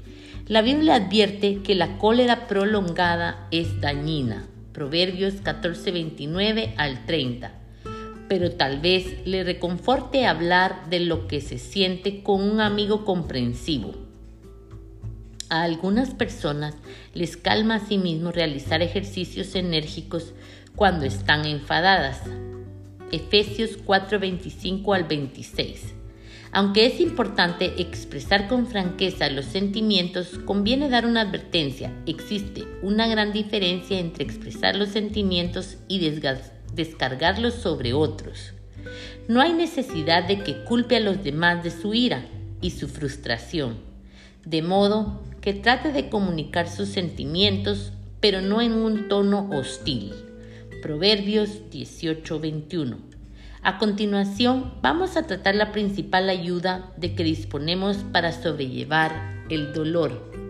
La Biblia advierte que la cólera prolongada es dañina. Proverbios 14:29 al 30 pero tal vez le reconforte hablar de lo que se siente con un amigo comprensivo. A algunas personas les calma a sí mismo realizar ejercicios enérgicos cuando están enfadadas. Efesios 4:25 al 26. Aunque es importante expresar con franqueza los sentimientos, conviene dar una advertencia. Existe una gran diferencia entre expresar los sentimientos y desgastar descargarlos sobre otros. No hay necesidad de que culpe a los demás de su ira y su frustración, de modo que trate de comunicar sus sentimientos, pero no en un tono hostil. Proverbios 18:21. A continuación, vamos a tratar la principal ayuda de que disponemos para sobrellevar el dolor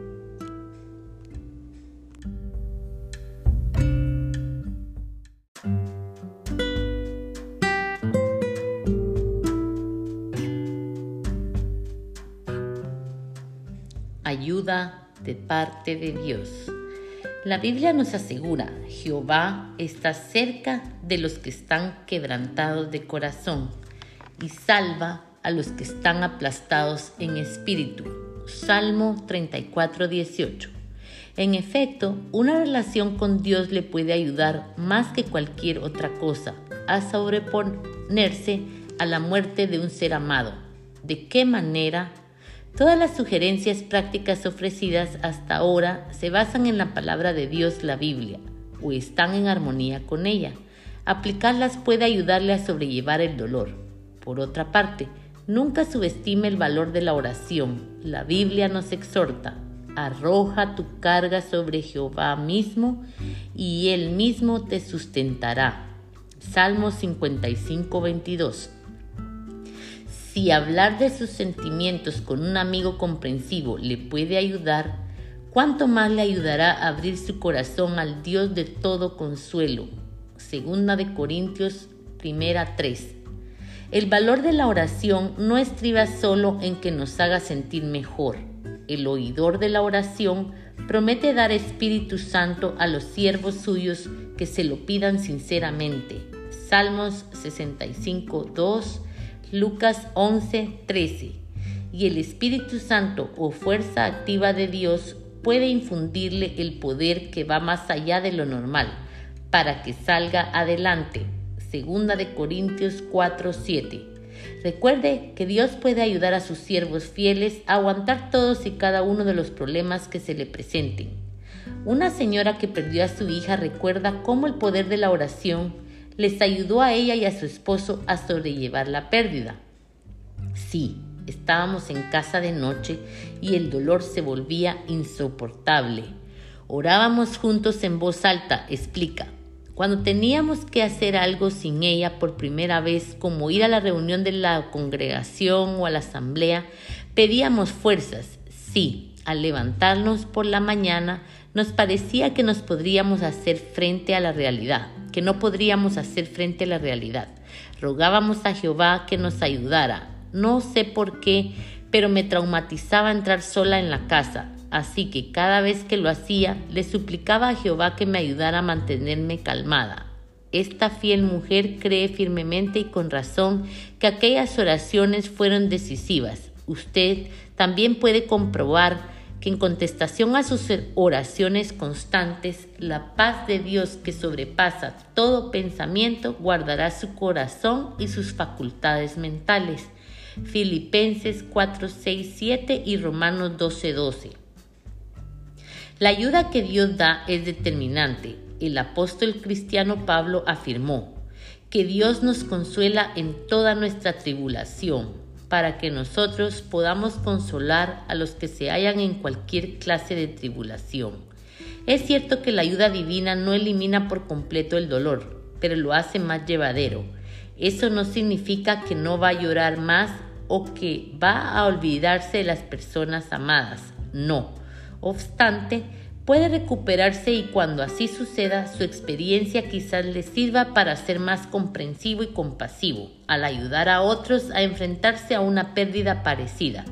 de parte de Dios. La Biblia nos asegura, Jehová está cerca de los que están quebrantados de corazón y salva a los que están aplastados en espíritu. Salmo 34, 18. En efecto, una relación con Dios le puede ayudar más que cualquier otra cosa a sobreponerse a la muerte de un ser amado. ¿De qué manera? Todas las sugerencias prácticas ofrecidas hasta ahora se basan en la palabra de Dios, la Biblia, o están en armonía con ella. Aplicarlas puede ayudarle a sobrellevar el dolor. Por otra parte, nunca subestime el valor de la oración. La Biblia nos exhorta, arroja tu carga sobre Jehová mismo y él mismo te sustentará. Salmo 55, 22. Si hablar de sus sentimientos con un amigo comprensivo le puede ayudar, ¿cuánto más le ayudará a abrir su corazón al Dios de todo consuelo? Segunda de Corintios, primera 3. El valor de la oración no estriba solo en que nos haga sentir mejor. El oidor de la oración promete dar Espíritu Santo a los siervos suyos que se lo pidan sinceramente. Salmos 65, 2, Lucas 11, 13. Y el Espíritu Santo o fuerza activa de Dios puede infundirle el poder que va más allá de lo normal para que salga adelante. Segunda de Corintios 4, 7. Recuerde que Dios puede ayudar a sus siervos fieles a aguantar todos y cada uno de los problemas que se le presenten. Una señora que perdió a su hija recuerda cómo el poder de la oración les ayudó a ella y a su esposo a sobrellevar la pérdida. Sí, estábamos en casa de noche y el dolor se volvía insoportable. Orábamos juntos en voz alta, explica. Cuando teníamos que hacer algo sin ella por primera vez, como ir a la reunión de la congregación o a la asamblea, pedíamos fuerzas. Sí, al levantarnos por la mañana, nos parecía que nos podríamos hacer frente a la realidad que no podríamos hacer frente a la realidad. Rogábamos a Jehová que nos ayudara. No sé por qué, pero me traumatizaba entrar sola en la casa, así que cada vez que lo hacía, le suplicaba a Jehová que me ayudara a mantenerme calmada. Esta fiel mujer cree firmemente y con razón que aquellas oraciones fueron decisivas. Usted también puede comprobar en contestación a sus oraciones constantes, la paz de Dios que sobrepasa todo pensamiento guardará su corazón y sus facultades mentales. Filipenses 4, 6, 7 y Romanos 12, 12. La ayuda que Dios da es determinante. El apóstol cristiano Pablo afirmó que Dios nos consuela en toda nuestra tribulación para que nosotros podamos consolar a los que se hallan en cualquier clase de tribulación. Es cierto que la ayuda divina no elimina por completo el dolor, pero lo hace más llevadero. Eso no significa que no va a llorar más o que va a olvidarse de las personas amadas. No. Obstante, puede recuperarse y cuando así suceda, su experiencia quizás le sirva para ser más comprensivo y compasivo, al ayudar a otros a enfrentarse a una pérdida parecida.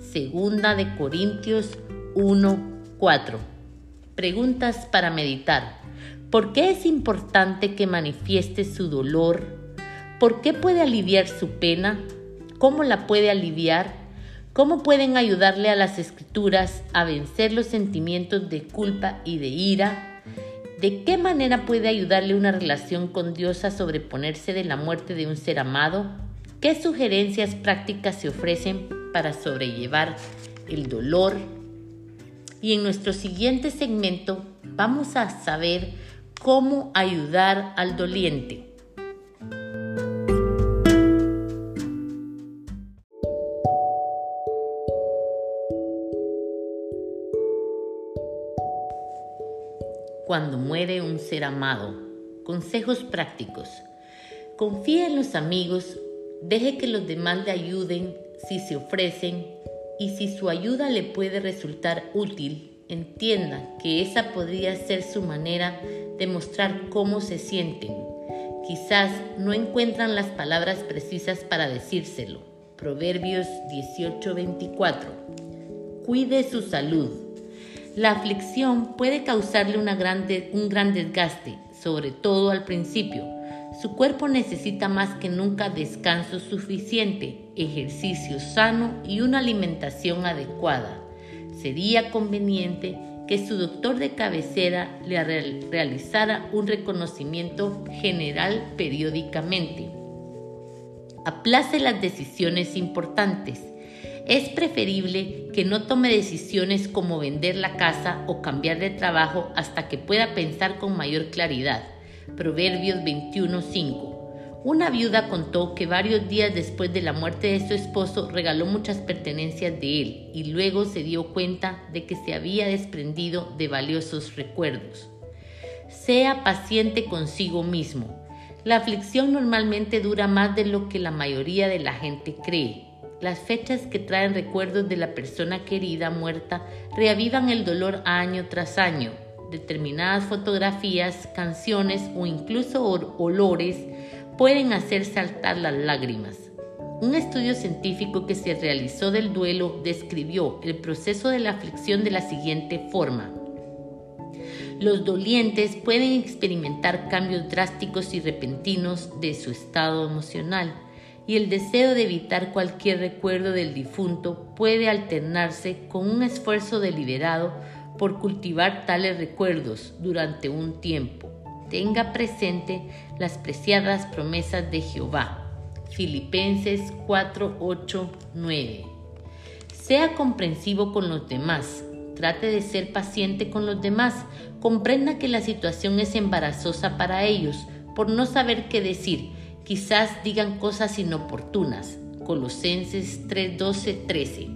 Segunda de Corintios 1:4. Preguntas para meditar. ¿Por qué es importante que manifieste su dolor? ¿Por qué puede aliviar su pena? ¿Cómo la puede aliviar? ¿Cómo pueden ayudarle a las escrituras a vencer los sentimientos de culpa y de ira? ¿De qué manera puede ayudarle una relación con Dios a sobreponerse de la muerte de un ser amado? ¿Qué sugerencias prácticas se ofrecen para sobrellevar el dolor? Y en nuestro siguiente segmento vamos a saber cómo ayudar al doliente. Cuando muere un ser amado. Consejos prácticos. Confía en los amigos, deje que los demás le ayuden si se ofrecen y si su ayuda le puede resultar útil, entienda que esa podría ser su manera de mostrar cómo se sienten. Quizás no encuentran las palabras precisas para decírselo. Proverbios 18:24. Cuide su salud. La aflicción puede causarle un gran desgaste, sobre todo al principio. Su cuerpo necesita más que nunca descanso suficiente, ejercicio sano y una alimentación adecuada. Sería conveniente que su doctor de cabecera le realizara un reconocimiento general periódicamente. Aplace las decisiones importantes es preferible que no tome decisiones como vender la casa o cambiar de trabajo hasta que pueda pensar con mayor claridad. Proverbios 21:5. Una viuda contó que varios días después de la muerte de su esposo regaló muchas pertenencias de él y luego se dio cuenta de que se había desprendido de valiosos recuerdos. Sea paciente consigo mismo. La aflicción normalmente dura más de lo que la mayoría de la gente cree. Las fechas que traen recuerdos de la persona querida muerta reavivan el dolor año tras año. Determinadas fotografías, canciones o incluso olores pueden hacer saltar las lágrimas. Un estudio científico que se realizó del duelo describió el proceso de la aflicción de la siguiente forma. Los dolientes pueden experimentar cambios drásticos y repentinos de su estado emocional y el deseo de evitar cualquier recuerdo del difunto puede alternarse con un esfuerzo deliberado por cultivar tales recuerdos durante un tiempo. Tenga presente las preciadas promesas de Jehová. Filipenses 4, 8, 9. Sea comprensivo con los demás. Trate de ser paciente con los demás. Comprenda que la situación es embarazosa para ellos por no saber qué decir. Quizás digan cosas inoportunas. Colosenses 3, 12, 13.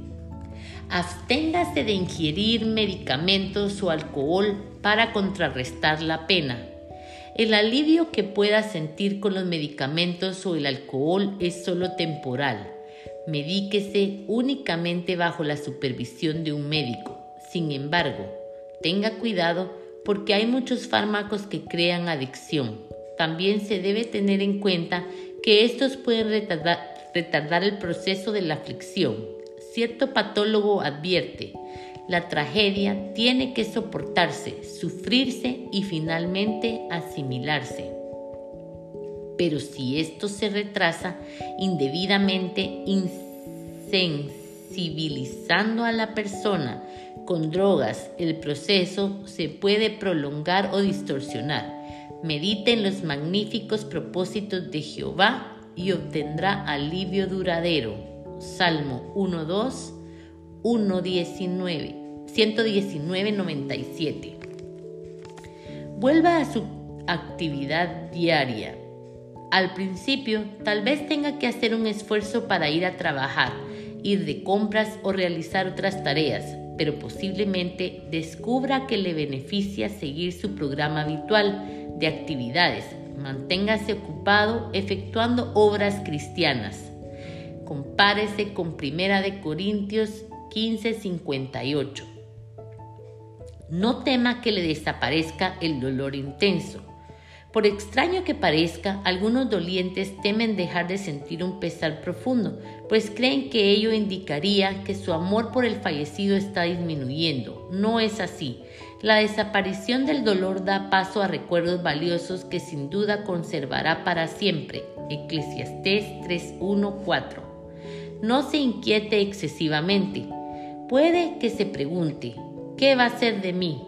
Absténgase de ingerir medicamentos o alcohol para contrarrestar la pena. El alivio que pueda sentir con los medicamentos o el alcohol es solo temporal. Medíquese únicamente bajo la supervisión de un médico. Sin embargo, tenga cuidado porque hay muchos fármacos que crean adicción. También se debe tener en cuenta que estos pueden retardar, el proceso de la aflicción. Cierto patólogo advierte, la tragedia tiene que soportarse, sufrirse y finalmente asimilarse. Pero si esto se retrasa indebidamente, insensibilizando a la persona con drogas, el proceso se puede prolongar o distorsionar. Medite en los magníficos propósitos de Jehová y obtendrá alivio duradero. Salmo 1.2 119, 119.97. Vuelva a su actividad diaria. Al principio, tal vez tenga que hacer un esfuerzo para ir a trabajar, ir de compras o realizar otras tareas, pero posiblemente descubra que le beneficia seguir su programa habitual de actividades. Manténgase ocupado efectuando obras cristianas. Compárese con Primera de Corintios 1558. No tema que le desaparezca el dolor intenso. Por extraño que parezca, algunos dolientes temen dejar de sentir un pesar profundo, pues creen que ello indicaría que su amor por el fallecido está disminuyendo. No es así. La desaparición del dolor da paso a recuerdos valiosos que sin duda conservará para siempre. Eclesiastés 3.1.4. No se inquiete excesivamente. Puede que se pregunte, ¿qué va a ser de mí?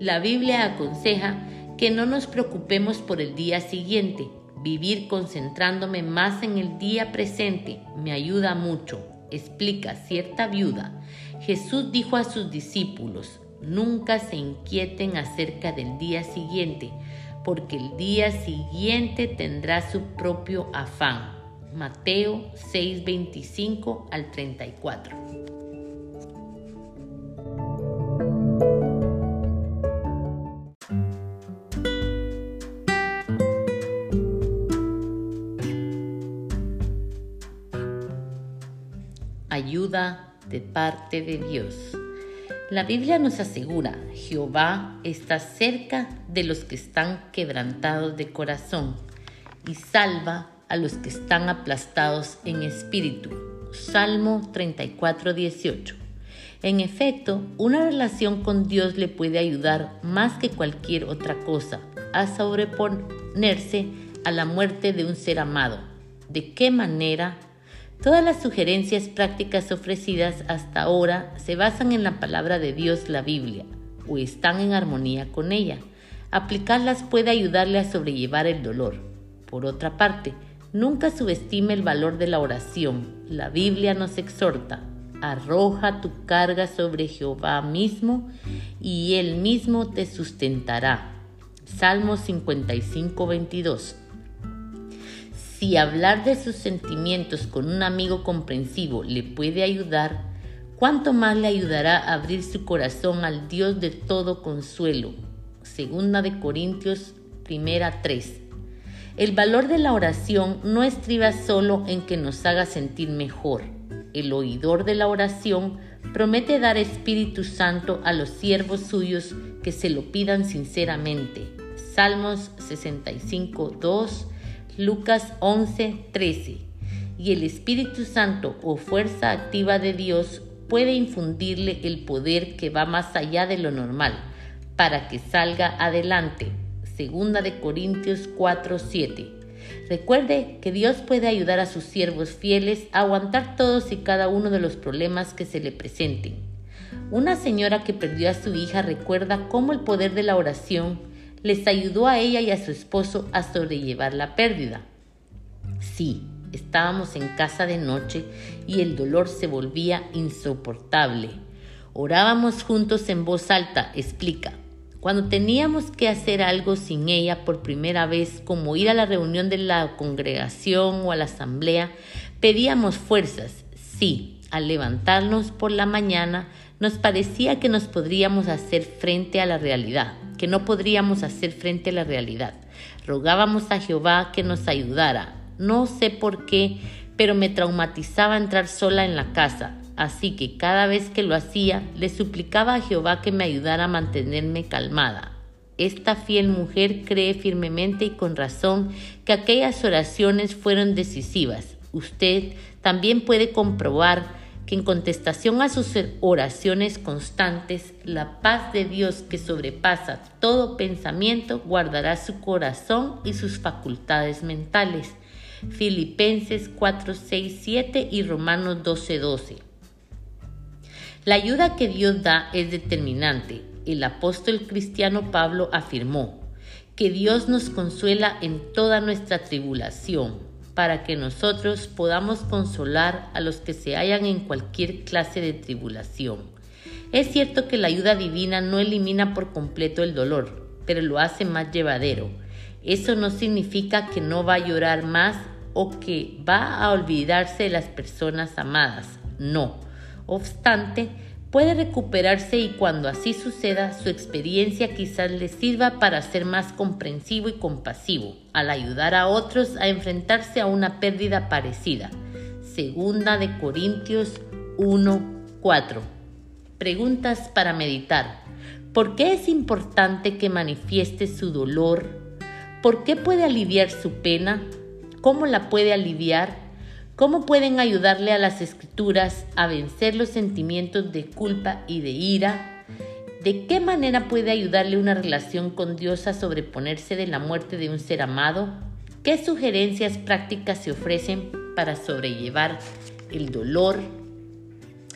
La Biblia aconseja que no nos preocupemos por el día siguiente. Vivir concentrándome más en el día presente me ayuda mucho, explica cierta viuda. Jesús dijo a sus discípulos, nunca se inquieten acerca del día siguiente, porque el día siguiente tendrá su propio afán. Mateo 6:25 al 34. ayuda de parte de Dios. La Biblia nos asegura, Jehová está cerca de los que están quebrantados de corazón y salva a los que están aplastados en espíritu. Salmo 34, 18. En efecto, una relación con Dios le puede ayudar más que cualquier otra cosa a sobreponerse a la muerte de un ser amado. ¿De qué manera Todas las sugerencias prácticas ofrecidas hasta ahora se basan en la palabra de Dios, la Biblia, o están en armonía con ella. Aplicarlas puede ayudarle a sobrellevar el dolor. Por otra parte, nunca subestime el valor de la oración. La Biblia nos exhorta, arroja tu carga sobre Jehová mismo y él mismo te sustentará. Salmo 55, 22. Si hablar de sus sentimientos con un amigo comprensivo le puede ayudar, ¿cuánto más le ayudará a abrir su corazón al Dios de todo consuelo? Segunda de Corintios primera 3. El valor de la oración no estriba solo en que nos haga sentir mejor. El oidor de la oración promete dar Espíritu Santo a los siervos suyos que se lo pidan sinceramente. Salmos 65, 2 Lucas 11, 13. Y el Espíritu Santo o fuerza activa de Dios puede infundirle el poder que va más allá de lo normal para que salga adelante. Segunda de Corintios 4, 7. Recuerde que Dios puede ayudar a sus siervos fieles a aguantar todos y cada uno de los problemas que se le presenten. Una señora que perdió a su hija recuerda cómo el poder de la oración les ayudó a ella y a su esposo a sobrellevar la pérdida. Sí, estábamos en casa de noche y el dolor se volvía insoportable. Orábamos juntos en voz alta, explica. Cuando teníamos que hacer algo sin ella por primera vez, como ir a la reunión de la congregación o a la asamblea, pedíamos fuerzas. Sí, al levantarnos por la mañana, nos parecía que nos podríamos hacer frente a la realidad, que no podríamos hacer frente a la realidad. Rogábamos a Jehová que nos ayudara. No sé por qué, pero me traumatizaba entrar sola en la casa. Así que cada vez que lo hacía, le suplicaba a Jehová que me ayudara a mantenerme calmada. Esta fiel mujer cree firmemente y con razón que aquellas oraciones fueron decisivas. Usted también puede comprobar que en contestación a sus oraciones constantes, la paz de Dios que sobrepasa todo pensamiento guardará su corazón y sus facultades mentales. Filipenses 4, 6, 7 y Romanos 12, 12. La ayuda que Dios da es determinante. El apóstol cristiano Pablo afirmó que Dios nos consuela en toda nuestra tribulación, para que nosotros podamos consolar a los que se hallan en cualquier clase de tribulación. Es cierto que la ayuda divina no elimina por completo el dolor, pero lo hace más llevadero. Eso no significa que no va a llorar más o que va a olvidarse de las personas amadas. No obstante, puede recuperarse y cuando así suceda, su experiencia quizás le sirva para ser más comprensivo y compasivo, al ayudar a otros a enfrentarse a una pérdida parecida. Segunda de Corintios 1:4. Preguntas para meditar. ¿Por qué es importante que manifieste su dolor? ¿Por qué puede aliviar su pena? ¿Cómo la puede aliviar? ¿Cómo pueden ayudarle a las escrituras a vencer los sentimientos de culpa y de ira? ¿De qué manera puede ayudarle una relación con Dios a sobreponerse de la muerte de un ser amado? ¿Qué sugerencias prácticas se ofrecen para sobrellevar el dolor?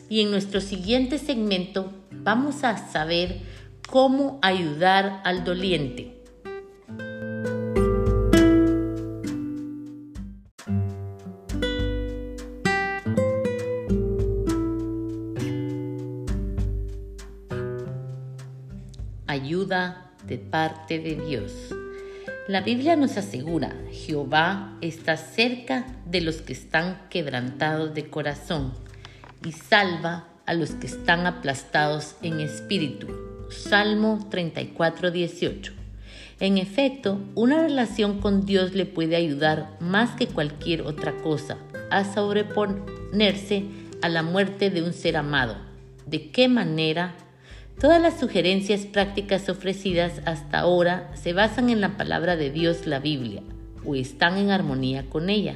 Y en nuestro siguiente segmento vamos a saber cómo ayudar al doliente. De parte de Dios. La Biblia nos asegura, Jehová está cerca de los que están quebrantados de corazón y salva a los que están aplastados en espíritu. Salmo 34, 18. En efecto, una relación con Dios le puede ayudar más que cualquier otra cosa a sobreponerse a la muerte de un ser amado. ¿De qué manera Todas las sugerencias prácticas ofrecidas hasta ahora se basan en la palabra de Dios, la Biblia, o están en armonía con ella.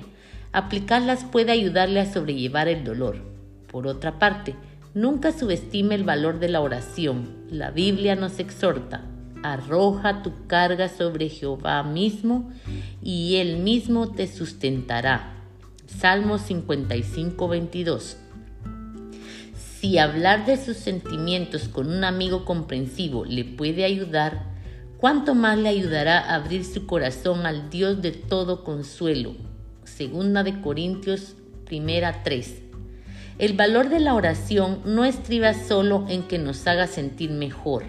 Aplicarlas puede ayudarle a sobrellevar el dolor. Por otra parte, nunca subestime el valor de la oración. La Biblia nos exhorta, arroja tu carga sobre Jehová mismo y él mismo te sustentará. Salmo 55, 22. Si hablar de sus sentimientos con un amigo comprensivo le puede ayudar, ¿cuánto más le ayudará a abrir su corazón al Dios de todo consuelo? Segunda de Corintios primera 3. El valor de la oración no estriba solo en que nos haga sentir mejor.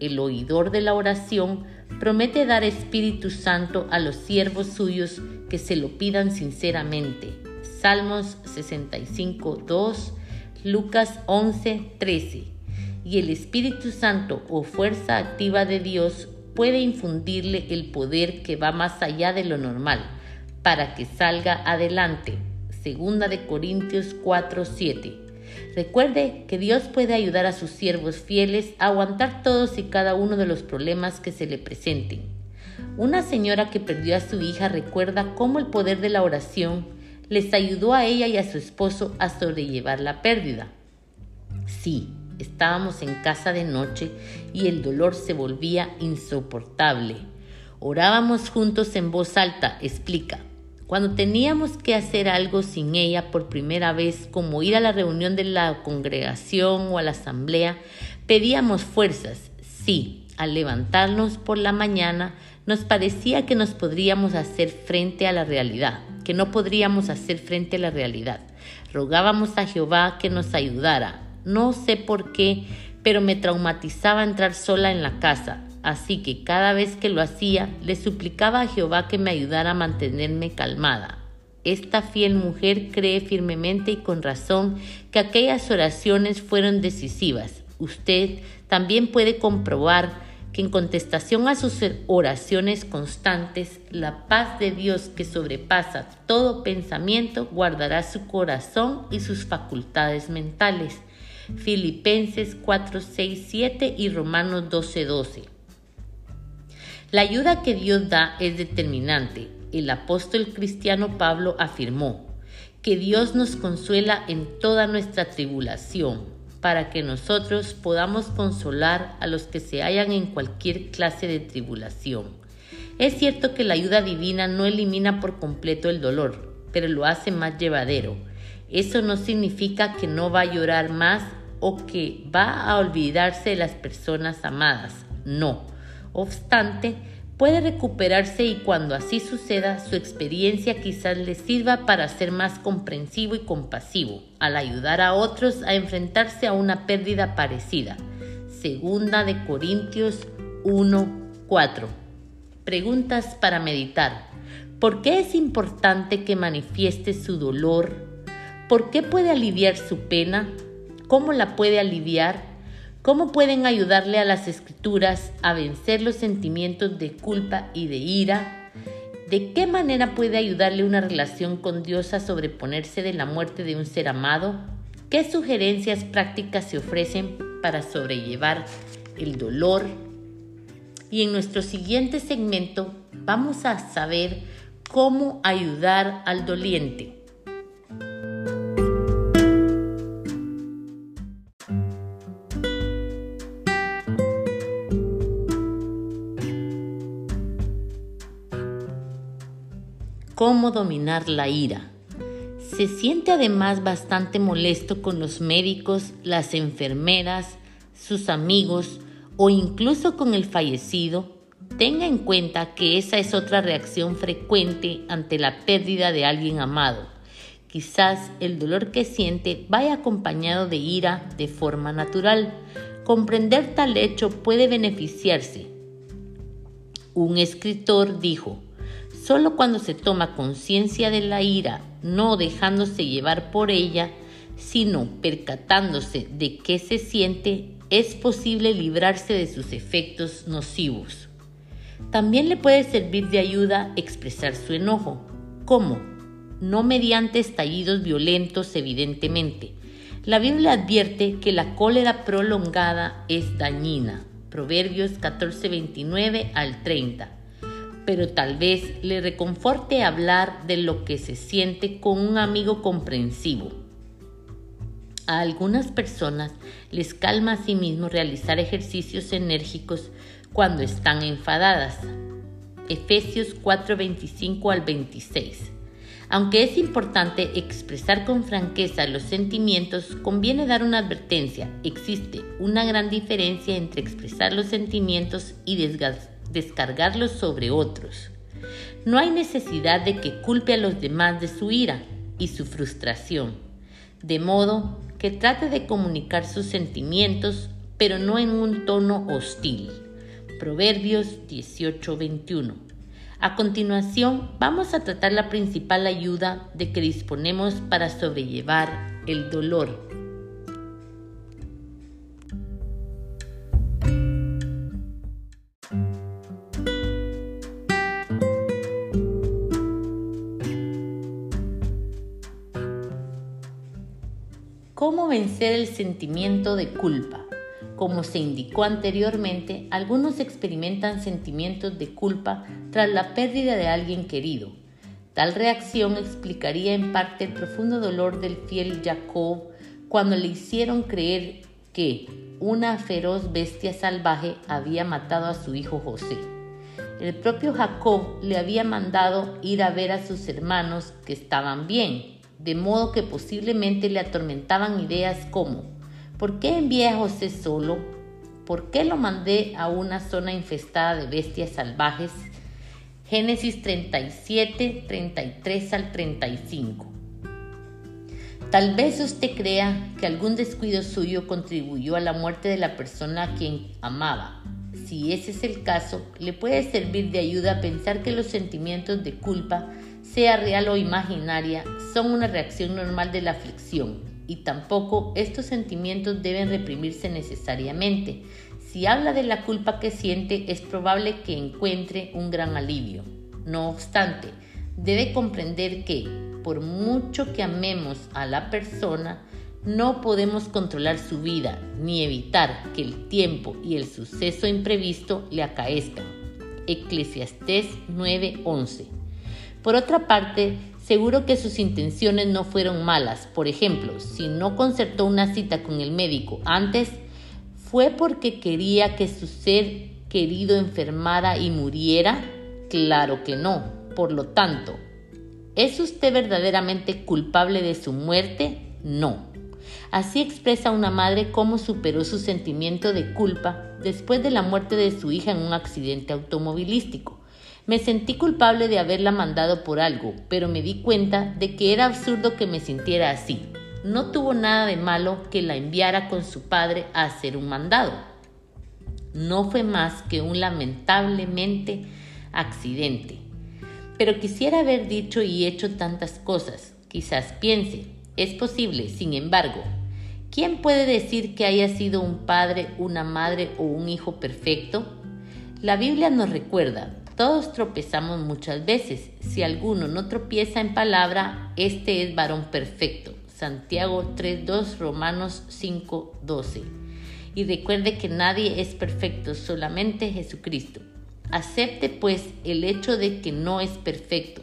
El oidor de la oración promete dar Espíritu Santo a los siervos suyos que se lo pidan sinceramente. Salmos 65, 2 Lucas 11, 13. Y el Espíritu Santo o fuerza activa de Dios puede infundirle el poder que va más allá de lo normal para que salga adelante. Segunda de Corintios 4, 7. Recuerde que Dios puede ayudar a sus siervos fieles a aguantar todos y cada uno de los problemas que se le presenten. Una señora que perdió a su hija recuerda cómo el poder de la oración les ayudó a ella y a su esposo a sobrellevar la pérdida. Sí, estábamos en casa de noche y el dolor se volvía insoportable. Orábamos juntos en voz alta, explica. Cuando teníamos que hacer algo sin ella por primera vez, como ir a la reunión de la congregación o a la asamblea, pedíamos fuerzas. Sí, al levantarnos por la mañana, nos parecía que nos podríamos hacer frente a la realidad, que no podríamos hacer frente a la realidad. Rogábamos a Jehová que nos ayudara. No sé por qué, pero me traumatizaba entrar sola en la casa, así que cada vez que lo hacía, le suplicaba a Jehová que me ayudara a mantenerme calmada. Esta fiel mujer cree firmemente y con razón que aquellas oraciones fueron decisivas. Usted también puede comprobar que en contestación a sus oraciones constantes, la paz de Dios que sobrepasa todo pensamiento guardará su corazón y sus facultades mentales. Filipenses 4, 6, 7 y Romanos 12, 12. La ayuda que Dios da es determinante. El apóstol cristiano Pablo afirmó que Dios nos consuela en toda nuestra tribulación para que nosotros podamos consolar a los que se hallan en cualquier clase de tribulación. Es cierto que la ayuda divina no elimina por completo el dolor, pero lo hace más llevadero. Eso no significa que no va a llorar más o que va a olvidarse de las personas amadas. No. Obstante, puede recuperarse y cuando así suceda, su experiencia quizás le sirva para ser más comprensivo y compasivo, al ayudar a otros a enfrentarse a una pérdida parecida. Segunda de Corintios 1:4. Preguntas para meditar. ¿Por qué es importante que manifieste su dolor? ¿Por qué puede aliviar su pena? ¿Cómo la puede aliviar? ¿Cómo pueden ayudarle a las escrituras a vencer los sentimientos de culpa y de ira? ¿De qué manera puede ayudarle una relación con Dios a sobreponerse de la muerte de un ser amado? ¿Qué sugerencias prácticas se ofrecen para sobrellevar el dolor? Y en nuestro siguiente segmento vamos a saber cómo ayudar al doliente. Cómo dominar la ira. Se siente además bastante molesto con los médicos, las enfermeras, sus amigos o incluso con el fallecido. Tenga en cuenta que esa es otra reacción frecuente ante la pérdida de alguien amado. Quizás el dolor que siente vaya acompañado de ira de forma natural. Comprender tal hecho puede beneficiarse. Un escritor dijo, Solo cuando se toma conciencia de la ira, no dejándose llevar por ella, sino percatándose de qué se siente, es posible librarse de sus efectos nocivos. También le puede servir de ayuda expresar su enojo. ¿Cómo? No mediante estallidos violentos, evidentemente. La Biblia advierte que la cólera prolongada es dañina. Proverbios 14:29 al 30 pero tal vez le reconforte hablar de lo que se siente con un amigo comprensivo. A algunas personas les calma a sí mismo realizar ejercicios enérgicos cuando están enfadadas. Efesios 4:25 al 26. Aunque es importante expresar con franqueza los sentimientos, conviene dar una advertencia. Existe una gran diferencia entre expresar los sentimientos y desgastar descargarlos sobre otros. No hay necesidad de que culpe a los demás de su ira y su frustración, de modo que trate de comunicar sus sentimientos, pero no en un tono hostil. Proverbios 18:21. A continuación, vamos a tratar la principal ayuda de que disponemos para sobrellevar el dolor. ¿Cómo vencer el sentimiento de culpa? Como se indicó anteriormente, algunos experimentan sentimientos de culpa tras la pérdida de alguien querido. Tal reacción explicaría en parte el profundo dolor del fiel Jacob cuando le hicieron creer que una feroz bestia salvaje había matado a su hijo José. El propio Jacob le había mandado ir a ver a sus hermanos que estaban bien, de modo que posiblemente le atormentaban ideas como ¿Por qué envié a José solo? ¿Por qué lo mandé a una zona infestada de bestias salvajes? Génesis 37, 33 al 35. Tal vez usted crea que algún descuido suyo contribuyó a la muerte de la persona a quien amaba. Si ese es el caso, le puede servir de ayuda a pensar que los sentimientos de culpa, sea real o imaginaria, son una reacción normal de la aflicción y tampoco estos sentimientos deben reprimirse necesariamente. Si habla de la culpa que siente, es probable que encuentre un gran alivio. No obstante, debe comprender que, por mucho que amemos a la persona, no podemos controlar su vida ni evitar que el tiempo y el suceso imprevisto le acaezcan. Eclesiastés 9:11. Por otra parte, Seguro que sus intenciones no fueron malas. Por ejemplo, si no concertó una cita con el médico antes, ¿fue porque quería que su ser querido enfermara y muriera? Claro que no. Por lo tanto, ¿es usted verdaderamente culpable de su muerte? No. Así expresa una madre cómo superó su sentimiento de culpa después de la muerte de su hija en un accidente automovilístico. Me sentí culpable de haberla mandado por algo, pero me di cuenta de que era absurdo que me sintiera así. No tuvo nada de malo que la enviara con su padre a hacer un mandado. No fue más que un lamentablemente accidente. Pero quisiera haber dicho y hecho tantas cosas. Quizás piense, es posible, sin embargo, ¿quién puede decir que haya sido un padre, una madre o un hijo perfecto? La Biblia nos recuerda, todos tropezamos muchas veces. Si alguno no tropieza en palabra, este es varón perfecto. Santiago 3.2, Romanos 5.12. Y recuerde que nadie es perfecto, solamente Jesucristo. Acepte pues el hecho de que no es perfecto.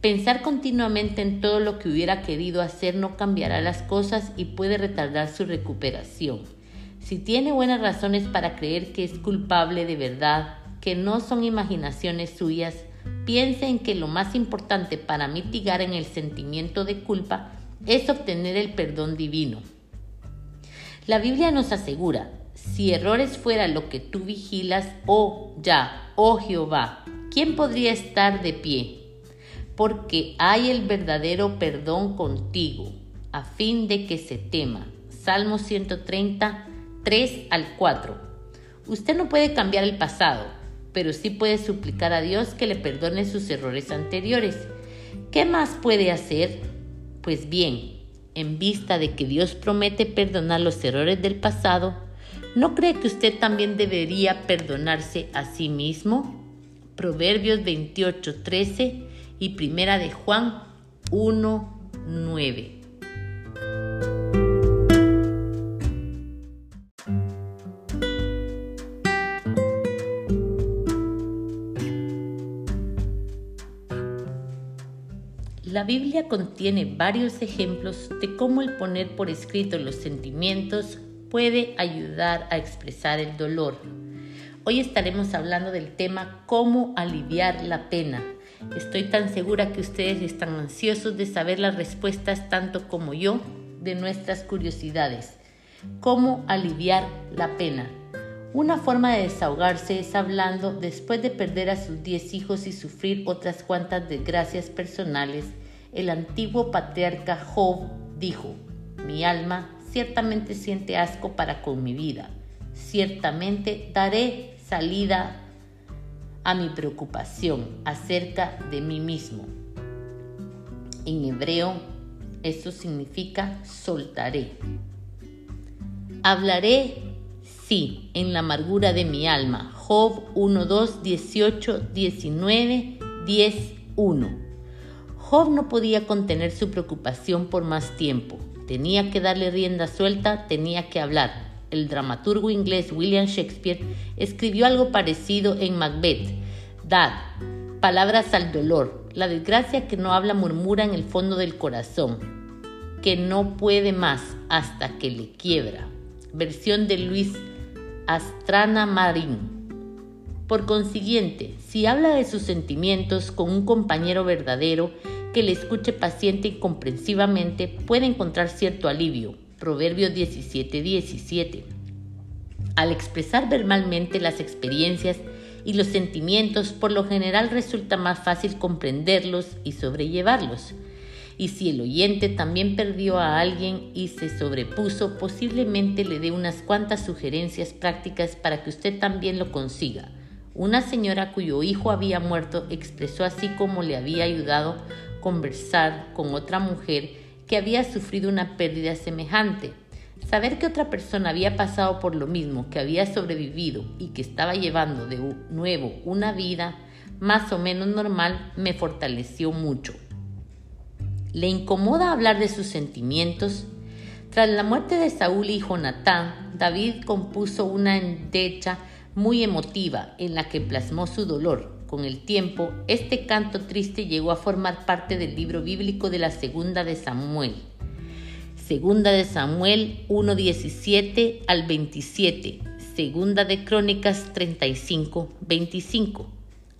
Pensar continuamente en todo lo que hubiera querido hacer no cambiará las cosas y puede retardar su recuperación. Si tiene buenas razones para creer que es culpable de verdad, que no son imaginaciones suyas, piense en que lo más importante para mitigar en el sentimiento de culpa es obtener el perdón divino. La Biblia nos asegura, si errores fuera lo que tú vigilas, oh ya, oh Jehová, ¿quién podría estar de pie? Porque hay el verdadero perdón contigo, a fin de que se tema. Salmo 130, 3 al 4. Usted no puede cambiar el pasado, pero sí puede suplicar a Dios que le perdone sus errores anteriores. ¿Qué más puede hacer? Pues bien, en vista de que Dios promete perdonar los errores del pasado, ¿no cree que usted también debería perdonarse a sí mismo? Proverbios 28, 13 y Primera de Juan 1, 9. La Biblia contiene varios ejemplos de cómo el poner por escrito los sentimientos puede ayudar a expresar el dolor. Hoy estaremos hablando del tema cómo aliviar la pena. Estoy tan segura que ustedes están ansiosos de saber las respuestas tanto como yo de nuestras curiosidades. ¿Cómo aliviar la pena? Una forma de desahogarse es hablando después de perder a sus diez hijos y sufrir otras cuantas desgracias personales el antiguo patriarca Job dijo, mi alma ciertamente siente asco para con mi vida, ciertamente daré salida a mi preocupación acerca de mí mismo. En hebreo, eso significa soltaré. Hablaré, sí, en la amargura de mi alma. Job 1, 2, 18, 19, 10, 1. Job no podía contener su preocupación por más tiempo. Tenía que darle rienda suelta, tenía que hablar. el dramaturgo inglés William Shakespeare escribió algo parecido en Macbeth. Dad, palabras al dolor, la desgracia que no habla murmura en el fondo del corazón, que no puede más hasta que le quiebra. Versión de Luis Astrana Marín. Por consiguiente, si habla de sus sentimientos con un compañero verdadero que le escuche paciente y comprensivamente, puede encontrar cierto alivio. Proverbios 17:17. 17. Al expresar verbalmente las experiencias y los sentimientos, por lo general resulta más fácil comprenderlos y sobrellevarlos. Y si el oyente también perdió a alguien y se sobrepuso, posiblemente le dé unas cuantas sugerencias prácticas para que usted también lo consiga. Una señora cuyo hijo había muerto expresó así como le había ayudado conversar con otra mujer que había sufrido una pérdida semejante. Saber que otra persona había pasado por lo mismo, que había sobrevivido y que estaba llevando de nuevo una vida más o menos normal, me fortaleció mucho. ¿Le incomoda hablar de sus sentimientos? Tras la muerte de Saúl y Jonatán, David compuso una endecha muy emotiva en la que plasmó su dolor. Con el tiempo, este canto triste llegó a formar parte del libro bíblico de la Segunda de Samuel. Segunda de Samuel 1.17 al 27. Segunda de Crónicas 35, 25.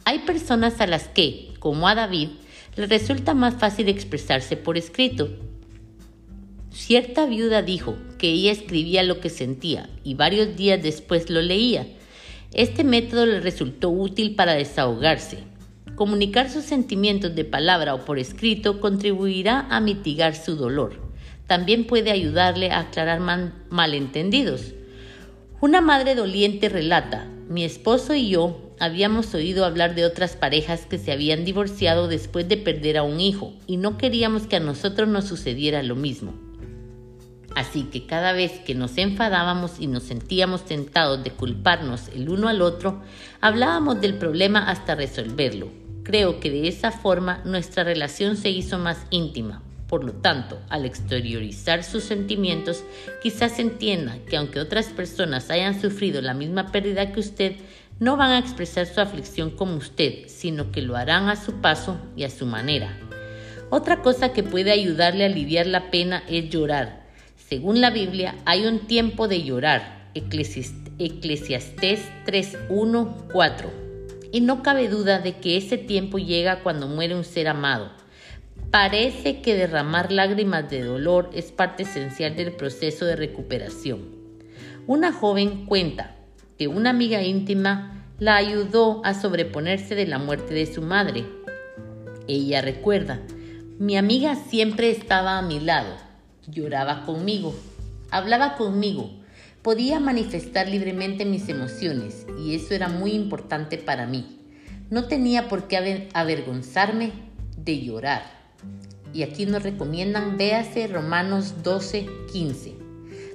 Hay personas a las que, como a David, le resulta más fácil expresarse por escrito. Cierta viuda dijo que ella escribía lo que sentía y varios días después lo leía. Este método le resultó útil para desahogarse. Comunicar sus sentimientos de palabra o por escrito contribuirá a mitigar su dolor. También puede ayudarle a aclarar malentendidos. Una madre doliente relata, mi esposo y yo habíamos oído hablar de otras parejas que se habían divorciado después de perder a un hijo y no queríamos que a nosotros nos sucediera lo mismo. Así que cada vez que nos enfadábamos y nos sentíamos tentados de culparnos el uno al otro, hablábamos del problema hasta resolverlo. Creo que de esa forma nuestra relación se hizo más íntima. Por lo tanto, al exteriorizar sus sentimientos, quizás entienda que aunque otras personas hayan sufrido la misma pérdida que usted, no van a expresar su aflicción como usted, sino que lo harán a su paso y a su manera. Otra cosa que puede ayudarle a aliviar la pena es llorar. Según la Biblia, hay un tiempo de llorar, Eclesiastés 3.1.4. Y no cabe duda de que ese tiempo llega cuando muere un ser amado. Parece que derramar lágrimas de dolor es parte esencial del proceso de recuperación. Una joven cuenta que una amiga íntima la ayudó a sobreponerse de la muerte de su madre. Ella recuerda, mi amiga siempre estaba a mi lado lloraba conmigo, hablaba conmigo, podía manifestar libremente mis emociones y eso era muy importante para mí. No tenía por qué avergonzarme de llorar. Y aquí nos recomiendan, véase Romanos 12, 15.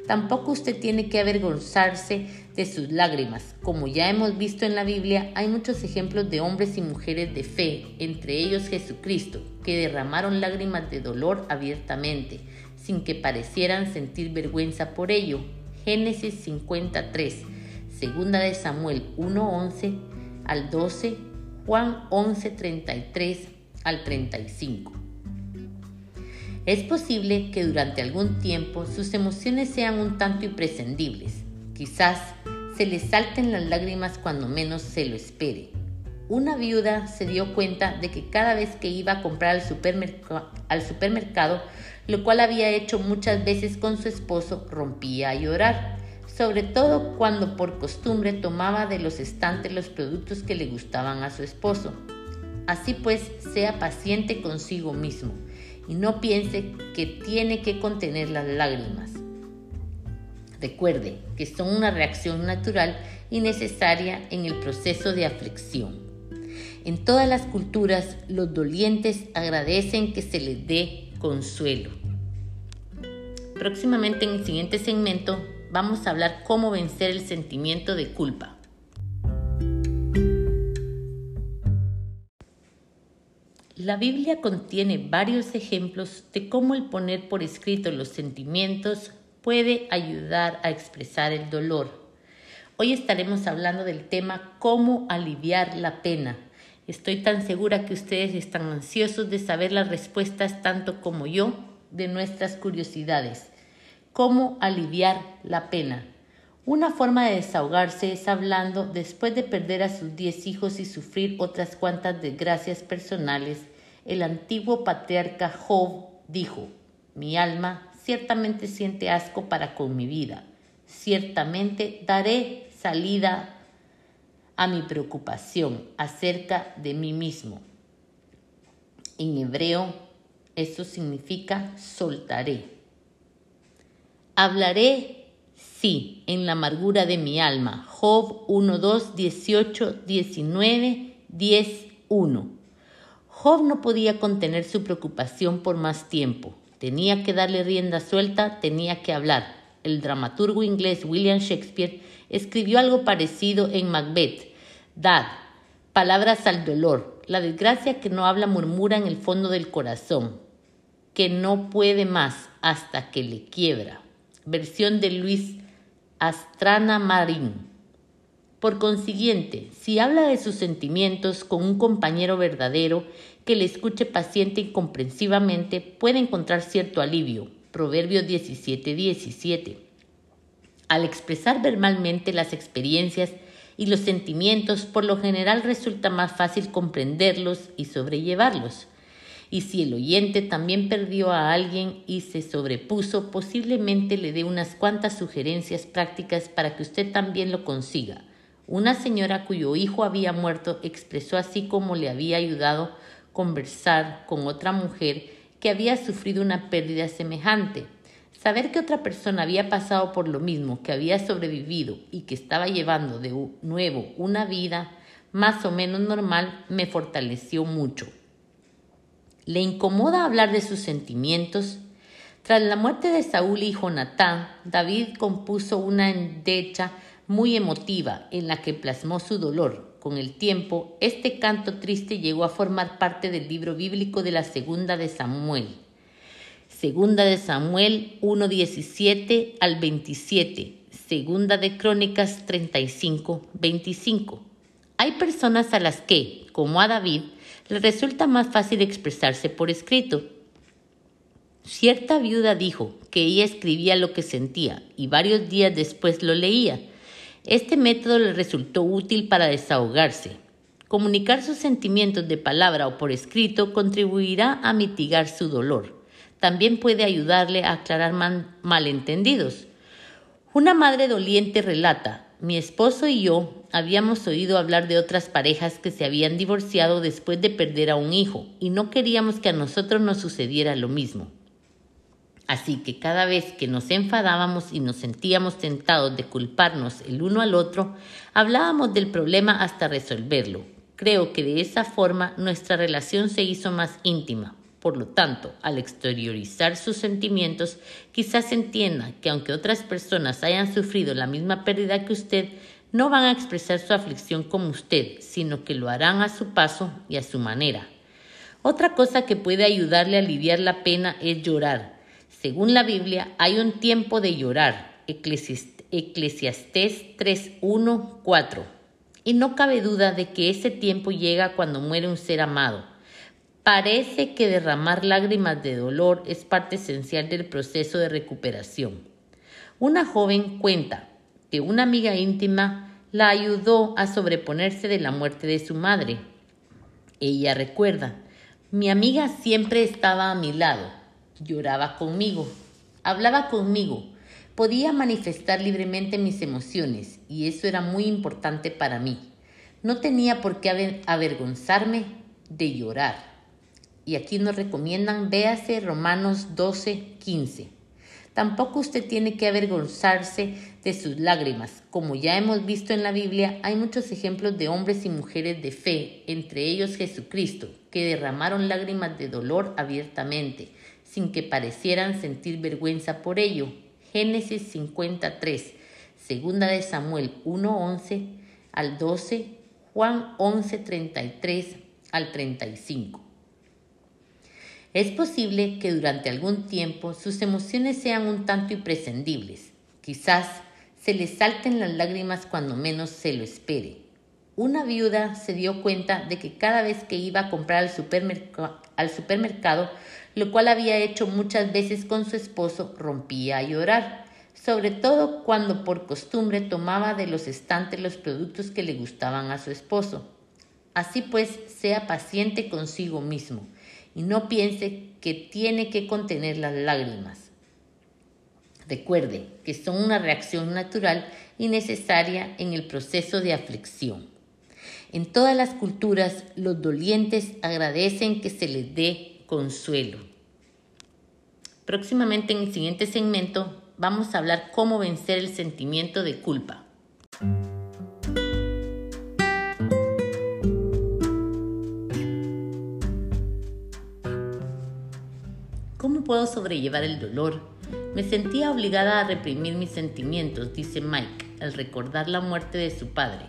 Tampoco usted tiene que avergonzarse de sus lágrimas. Como ya hemos visto en la Biblia, hay muchos ejemplos de hombres y mujeres de fe, entre ellos Jesucristo, que derramaron lágrimas de dolor abiertamente sin que parecieran sentir vergüenza por ello. Génesis 53, segunda de Samuel 1:11 al 12, Juan 11:33 al 35. Es posible que durante algún tiempo sus emociones sean un tanto imprescindibles. Quizás se le salten las lágrimas cuando menos se lo espere. Una viuda se dio cuenta de que cada vez que iba a comprar al supermercado lo cual había hecho muchas veces con su esposo, rompía a llorar, sobre todo cuando por costumbre tomaba de los estantes los productos que le gustaban a su esposo. Así pues, sea paciente consigo mismo y no piense que tiene que contener las lágrimas. Recuerde que son una reacción natural y necesaria en el proceso de aflicción. En todas las culturas, los dolientes agradecen que se les dé consuelo. Próximamente en el siguiente segmento vamos a hablar cómo vencer el sentimiento de culpa. La Biblia contiene varios ejemplos de cómo el poner por escrito los sentimientos puede ayudar a expresar el dolor. Hoy estaremos hablando del tema cómo aliviar la pena. Estoy tan segura que ustedes están ansiosos de saber las respuestas tanto como yo de nuestras curiosidades. ¿Cómo aliviar la pena? Una forma de desahogarse es hablando después de perder a sus diez hijos y sufrir otras cuantas desgracias personales. El antiguo patriarca Job dijo, mi alma ciertamente siente asco para con mi vida ciertamente daré salida a mi preocupación acerca de mí mismo. En hebreo, eso significa soltaré. Hablaré, sí, en la amargura de mi alma. Job 1, 2, 18, 19, 10, 1. Job no podía contener su preocupación por más tiempo. Tenía que darle rienda suelta, tenía que hablar el dramaturgo inglés William Shakespeare escribió algo parecido en Macbeth. Dad, palabras al dolor, la desgracia que no habla murmura en el fondo del corazón, que no puede más hasta que le quiebra. Versión de Luis Astrana Marín. Por consiguiente, si habla de sus sentimientos con un compañero verdadero que le escuche paciente y comprensivamente, puede encontrar cierto alivio, Proverbios 17, 17. Al expresar verbalmente las experiencias y los sentimientos, por lo general resulta más fácil comprenderlos y sobrellevarlos. Y si el oyente también perdió a alguien y se sobrepuso, posiblemente le dé unas cuantas sugerencias prácticas para que usted también lo consiga. Una señora cuyo hijo había muerto expresó así como le había ayudado conversar con otra mujer que había sufrido una pérdida semejante. Saber que otra persona había pasado por lo mismo, que había sobrevivido y que estaba llevando de nuevo una vida más o menos normal me fortaleció mucho. ¿Le incomoda hablar de sus sentimientos? Tras la muerte de Saúl y Jonatán, David compuso una endecha muy emotiva en la que plasmó su dolor, con el tiempo, este canto triste llegó a formar parte del libro bíblico de la Segunda de Samuel. Segunda de Samuel 1.17 al 27. Segunda de Crónicas 35, 25. Hay personas a las que, como a David, le resulta más fácil expresarse por escrito. Cierta viuda dijo que ella escribía lo que sentía y varios días después lo leía este método le resultó útil para desahogarse. Comunicar sus sentimientos de palabra o por escrito contribuirá a mitigar su dolor. También puede ayudarle a aclarar malentendidos. Una madre doliente relata, mi esposo y yo habíamos oído hablar de otras parejas que se habían divorciado después de perder a un hijo y no queríamos que a nosotros nos sucediera lo mismo. Así que cada vez que nos enfadábamos y nos sentíamos tentados de culparnos el uno al otro, hablábamos del problema hasta resolverlo. Creo que de esa forma nuestra relación se hizo más íntima. Por lo tanto, al exteriorizar sus sentimientos, quizás entienda que aunque otras personas hayan sufrido la misma pérdida que usted, no van a expresar su aflicción como usted, sino que lo harán a su paso y a su manera. Otra cosa que puede ayudarle a aliviar la pena es llorar según la Biblia, hay un tiempo de llorar. Eclesiastés 3.1.4. Y no cabe duda de que ese tiempo llega cuando muere un ser amado. Parece que derramar lágrimas de dolor es parte esencial del proceso de recuperación. Una joven cuenta que una amiga íntima la ayudó a sobreponerse de la muerte de su madre. Ella recuerda, mi amiga siempre estaba a mi lado lloraba conmigo, hablaba conmigo, podía manifestar libremente mis emociones y eso era muy importante para mí. No tenía por qué avergonzarme de llorar. Y aquí nos recomiendan, véase Romanos 12, 15. Tampoco usted tiene que avergonzarse de sus lágrimas. Como ya hemos visto en la Biblia, hay muchos ejemplos de hombres y mujeres de fe, entre ellos Jesucristo, que derramaron lágrimas de dolor abiertamente sin que parecieran sentir vergüenza por ello. Génesis 53, segunda de Samuel 1:11 al 12, Juan 11:33 al 35. Es posible que durante algún tiempo sus emociones sean un tanto imprescindibles. Quizás se le salten las lágrimas cuando menos se lo espere. Una viuda se dio cuenta de que cada vez que iba a comprar al, al supermercado, lo cual había hecho muchas veces con su esposo, rompía a llorar, sobre todo cuando por costumbre tomaba de los estantes los productos que le gustaban a su esposo. Así pues, sea paciente consigo mismo y no piense que tiene que contener las lágrimas. Recuerde que son una reacción natural y necesaria en el proceso de aflicción. En todas las culturas, los dolientes agradecen que se les dé consuelo. Próximamente en el siguiente segmento vamos a hablar cómo vencer el sentimiento de culpa. ¿Cómo puedo sobrellevar el dolor? Me sentía obligada a reprimir mis sentimientos, dice Mike, al recordar la muerte de su padre.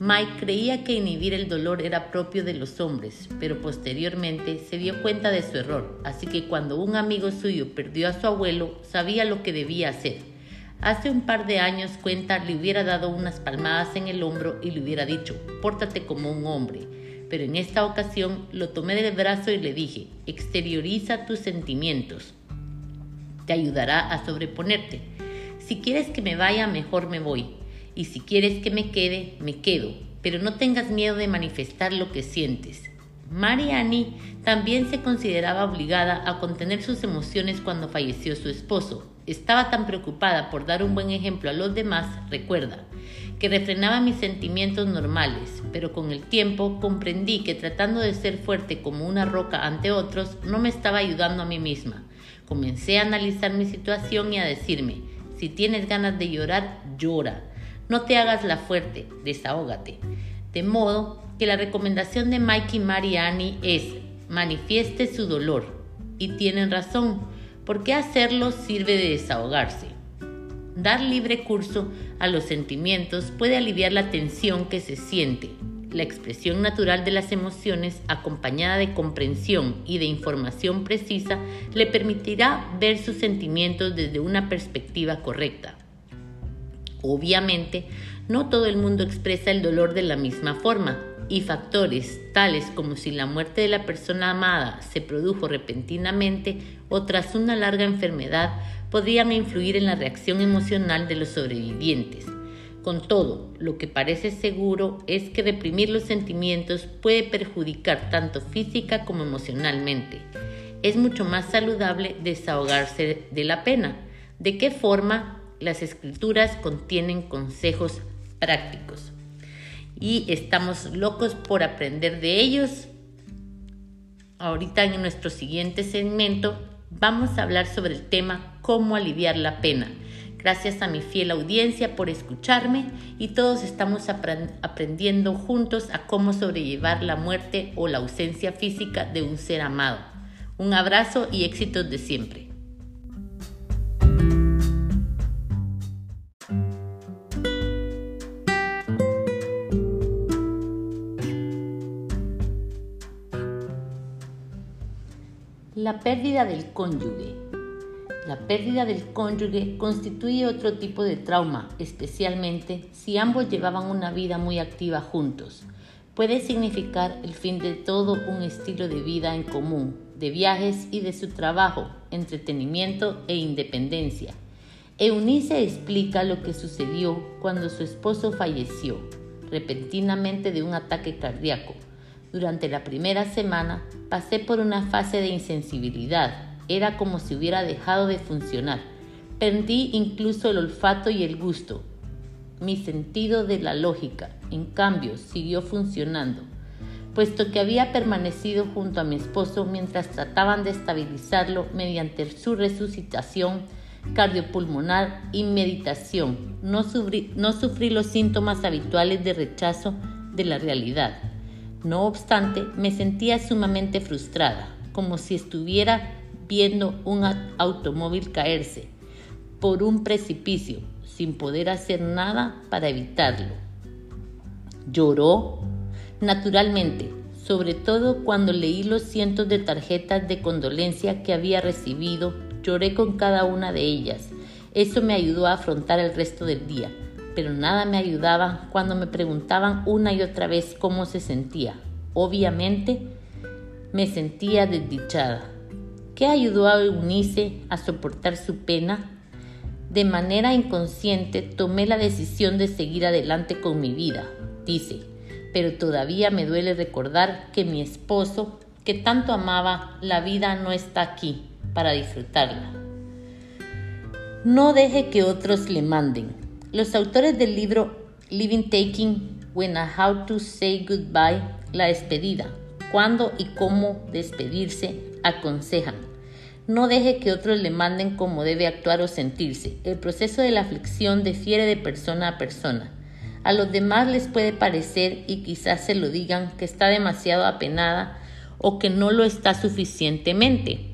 Mike creía que inhibir el dolor era propio de los hombres, pero posteriormente se dio cuenta de su error, así que cuando un amigo suyo perdió a su abuelo, sabía lo que debía hacer. Hace un par de años cuenta le hubiera dado unas palmadas en el hombro y le hubiera dicho, pórtate como un hombre pero en esta ocasión lo tomé del brazo y le dije, exterioriza tus sentimientos. Te ayudará a sobreponerte. Si quieres que me vaya, mejor me voy. Y si quieres que me quede, me quedo. Pero no tengas miedo de manifestar lo que sientes. Mariani también se consideraba obligada a contener sus emociones cuando falleció su esposo. Estaba tan preocupada por dar un buen ejemplo a los demás, recuerda, que refrenaba mis sentimientos normales, pero con el tiempo comprendí que tratando de ser fuerte como una roca ante otros no me estaba ayudando a mí misma. Comencé a analizar mi situación y a decirme, si tienes ganas de llorar, llora. No te hagas la fuerte, desahógate. De modo que la recomendación de Mike y Mariani es, manifieste su dolor. Y tienen razón, porque hacerlo sirve de desahogarse. Dar libre curso a los sentimientos puede aliviar la tensión que se siente. La expresión natural de las emociones, acompañada de comprensión y de información precisa, le permitirá ver sus sentimientos desde una perspectiva correcta. Obviamente, no todo el mundo expresa el dolor de la misma forma, y factores tales como si la muerte de la persona amada se produjo repentinamente o tras una larga enfermedad podrían influir en la reacción emocional de los sobrevivientes. Con todo, lo que parece seguro es que reprimir los sentimientos puede perjudicar tanto física como emocionalmente. Es mucho más saludable desahogarse de la pena. ¿De qué forma? Las escrituras contienen consejos prácticos y estamos locos por aprender de ellos. Ahorita en nuestro siguiente segmento vamos a hablar sobre el tema cómo aliviar la pena. Gracias a mi fiel audiencia por escucharme y todos estamos aprendiendo juntos a cómo sobrellevar la muerte o la ausencia física de un ser amado. Un abrazo y éxitos de siempre. La pérdida del cónyuge. La pérdida del cónyuge constituye otro tipo de trauma, especialmente si ambos llevaban una vida muy activa juntos. Puede significar el fin de todo un estilo de vida en común, de viajes y de su trabajo, entretenimiento e independencia. Eunice explica lo que sucedió cuando su esposo falleció repentinamente de un ataque cardíaco. Durante la primera semana pasé por una fase de insensibilidad. Era como si hubiera dejado de funcionar. Perdí incluso el olfato y el gusto. Mi sentido de la lógica, en cambio, siguió funcionando, puesto que había permanecido junto a mi esposo mientras trataban de estabilizarlo mediante su resucitación cardiopulmonar y meditación. No sufrí, no sufrí los síntomas habituales de rechazo de la realidad. No obstante, me sentía sumamente frustrada, como si estuviera viendo un automóvil caerse por un precipicio sin poder hacer nada para evitarlo. Lloró. Naturalmente, sobre todo cuando leí los cientos de tarjetas de condolencia que había recibido, lloré con cada una de ellas. Eso me ayudó a afrontar el resto del día, pero nada me ayudaba cuando me preguntaban una y otra vez cómo se sentía. Obviamente, me sentía desdichada. ¿Qué ayudó a Eunice a soportar su pena? De manera inconsciente tomé la decisión de seguir adelante con mi vida, dice, pero todavía me duele recordar que mi esposo, que tanto amaba, la vida no está aquí para disfrutarla. No deje que otros le manden. Los autores del libro Living Taking When a How to Say Goodbye, la despedida, cuándo y cómo despedirse, aconsejan. No deje que otros le manden cómo debe actuar o sentirse. El proceso de la aflicción difiere de persona a persona. A los demás les puede parecer, y quizás se lo digan, que está demasiado apenada o que no lo está suficientemente.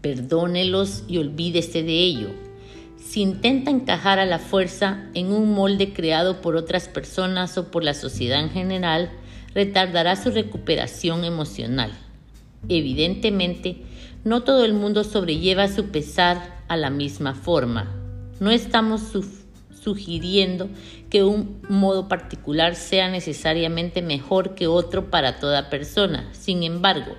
Perdónelos y olvídese de ello. Si intenta encajar a la fuerza en un molde creado por otras personas o por la sociedad en general, retardará su recuperación emocional. Evidentemente, no todo el mundo sobrelleva su pesar a la misma forma. No estamos sugiriendo que un modo particular sea necesariamente mejor que otro para toda persona. Sin embargo,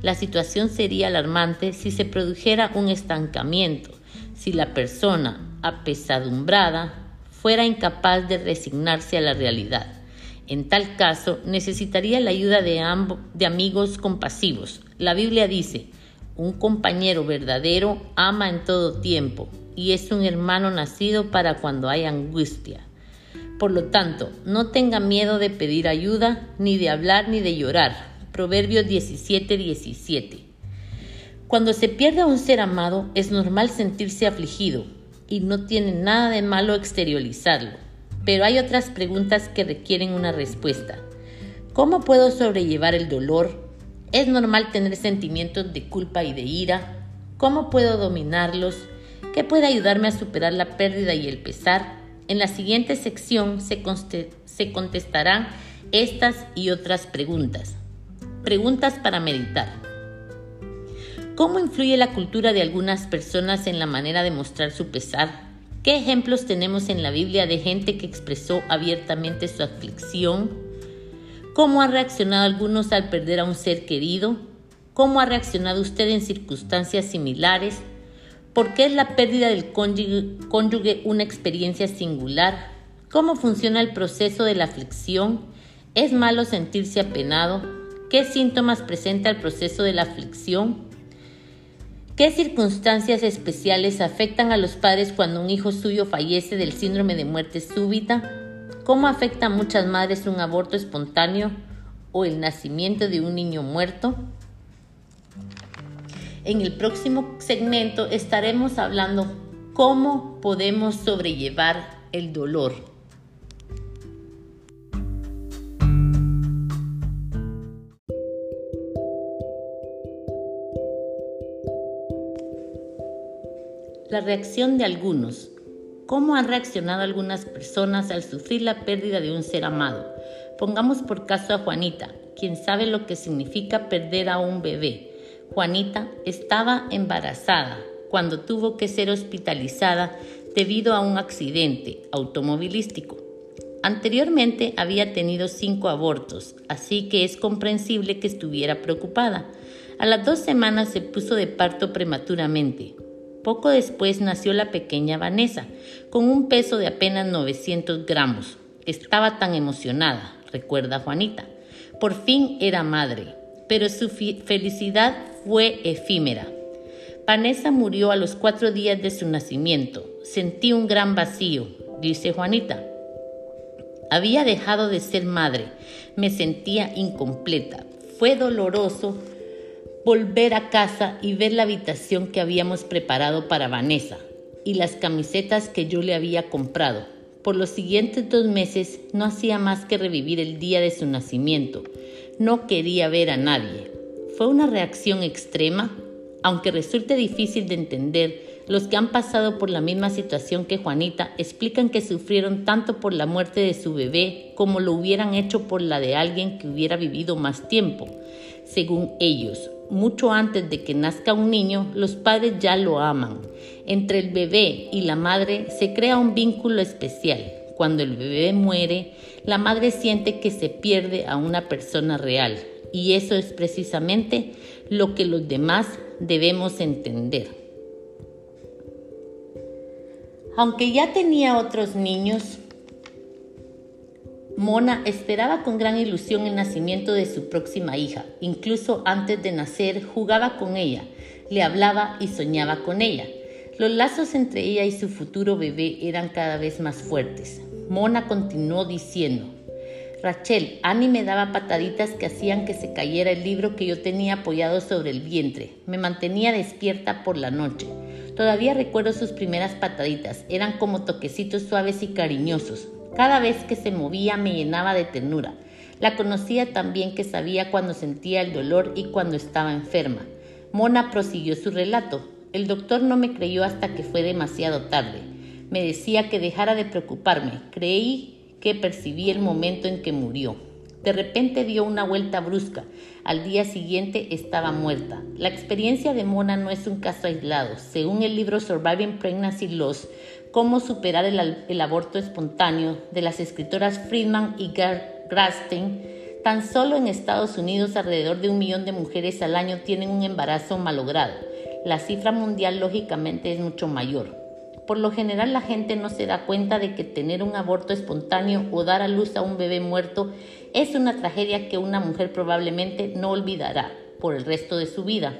la situación sería alarmante si se produjera un estancamiento, si la persona apesadumbrada fuera incapaz de resignarse a la realidad. En tal caso, necesitaría la ayuda de, de amigos compasivos. La Biblia dice, un compañero verdadero ama en todo tiempo y es un hermano nacido para cuando hay angustia. Por lo tanto, no tenga miedo de pedir ayuda, ni de hablar, ni de llorar. Proverbios 17, 17. Cuando se pierde a un ser amado, es normal sentirse afligido y no tiene nada de malo exteriorizarlo. Pero hay otras preguntas que requieren una respuesta. ¿Cómo puedo sobrellevar el dolor? ¿Es normal tener sentimientos de culpa y de ira? ¿Cómo puedo dominarlos? ¿Qué puede ayudarme a superar la pérdida y el pesar? En la siguiente sección se, se contestarán estas y otras preguntas. Preguntas para meditar. ¿Cómo influye la cultura de algunas personas en la manera de mostrar su pesar? ¿Qué ejemplos tenemos en la Biblia de gente que expresó abiertamente su aflicción? ¿Cómo ha reaccionado algunos al perder a un ser querido? ¿Cómo ha reaccionado usted en circunstancias similares? ¿Por qué es la pérdida del cónyuge, una experiencia singular? ¿Cómo funciona el proceso de la aflicción? ¿Es malo sentirse apenado? ¿Qué síntomas presenta el proceso de la aflicción? ¿Qué circunstancias especiales afectan a los padres cuando un hijo suyo fallece del síndrome de muerte súbita? ¿Cómo afecta a muchas madres un aborto espontáneo o el nacimiento de un niño muerto? En el próximo segmento estaremos hablando cómo podemos sobrellevar el dolor. La reacción de algunos. ¿Cómo han reaccionado algunas personas al sufrir la pérdida de un ser amado? Pongamos por caso a Juanita, quien sabe lo que significa perder a un bebé Juanita estaba embarazada cuando tuvo que ser hospitalizada debido a un accidente automovilístico. Anteriormente había tenido cinco abortos, así que es comprensible que estuviera preocupada. A las dos semanas se puso de parto prematuramente. Poco después nació la pequeña Vanessa, con un peso de apenas 900 gramos. Estaba tan emocionada, recuerda Juanita. Por fin era madre, pero su felicidad fue efímera. Vanessa murió a los cuatro días de su nacimiento. Sentí un gran vacío, dice Juanita. Había dejado de ser madre. Me sentía incompleta. Fue doloroso volver a casa y ver la habitación que habíamos preparado para Vanessa y las camisetas que yo le había comprado. Por los siguientes dos meses no hacía más que revivir el día de su nacimiento. No quería ver a nadie. Fue una reacción extrema, aunque resulte difícil de entender, Los que han pasado por la misma situación que Juanita explican que sufrieron tanto por la muerte de su bebé como lo hubieran hecho por la de alguien que hubiera vivido más tiempo. Según ellos, mucho antes de que nazca un niño, los padres ya lo aman. Entre el bebé y la madre se crea un vínculo especial. Cuando el bebé muere, la madre siente que se pierde a una persona real. Y eso es precisamente lo que los demás debemos entender. Aunque ya tenía otros niños, Mona esperaba con gran ilusión el nacimiento de su próxima hija. Incluso antes de nacer jugaba con ella, le hablaba y soñaba con ella. Los lazos entre ella y su futuro bebé eran cada vez más fuertes. Mona continuó diciendo, Rachel, Annie me daba pataditas que hacían que se cayera el libro que yo tenía apoyado sobre el vientre. Me mantenía despierta por la noche. Todavía recuerdo sus primeras pataditas, eran como toquecitos suaves y cariñosos. Cada vez que se movía me llenaba de ternura. La conocía tan bien que sabía cuando sentía el dolor y cuando estaba enferma. Mona prosiguió su relato. El doctor no me creyó hasta que fue demasiado tarde. Me decía que dejara de preocuparme. Creí que percibí el momento en que murió. De repente dio una vuelta brusca. Al día siguiente estaba muerta. La experiencia de Mona no es un caso aislado. Según el libro Surviving Pregnancy Loss, Cómo superar el, aborto espontáneo de las escritoras Friedman y Grastein, tan solo en Estados Unidos alrededor de un millón de mujeres al año tienen un embarazo malogrado. La cifra mundial lógicamente es mucho mayor. Por lo general la gente no se da cuenta de que tener un aborto espontáneo o dar a luz a un bebé muerto es una tragedia que una mujer probablemente no olvidará por el resto de su vida.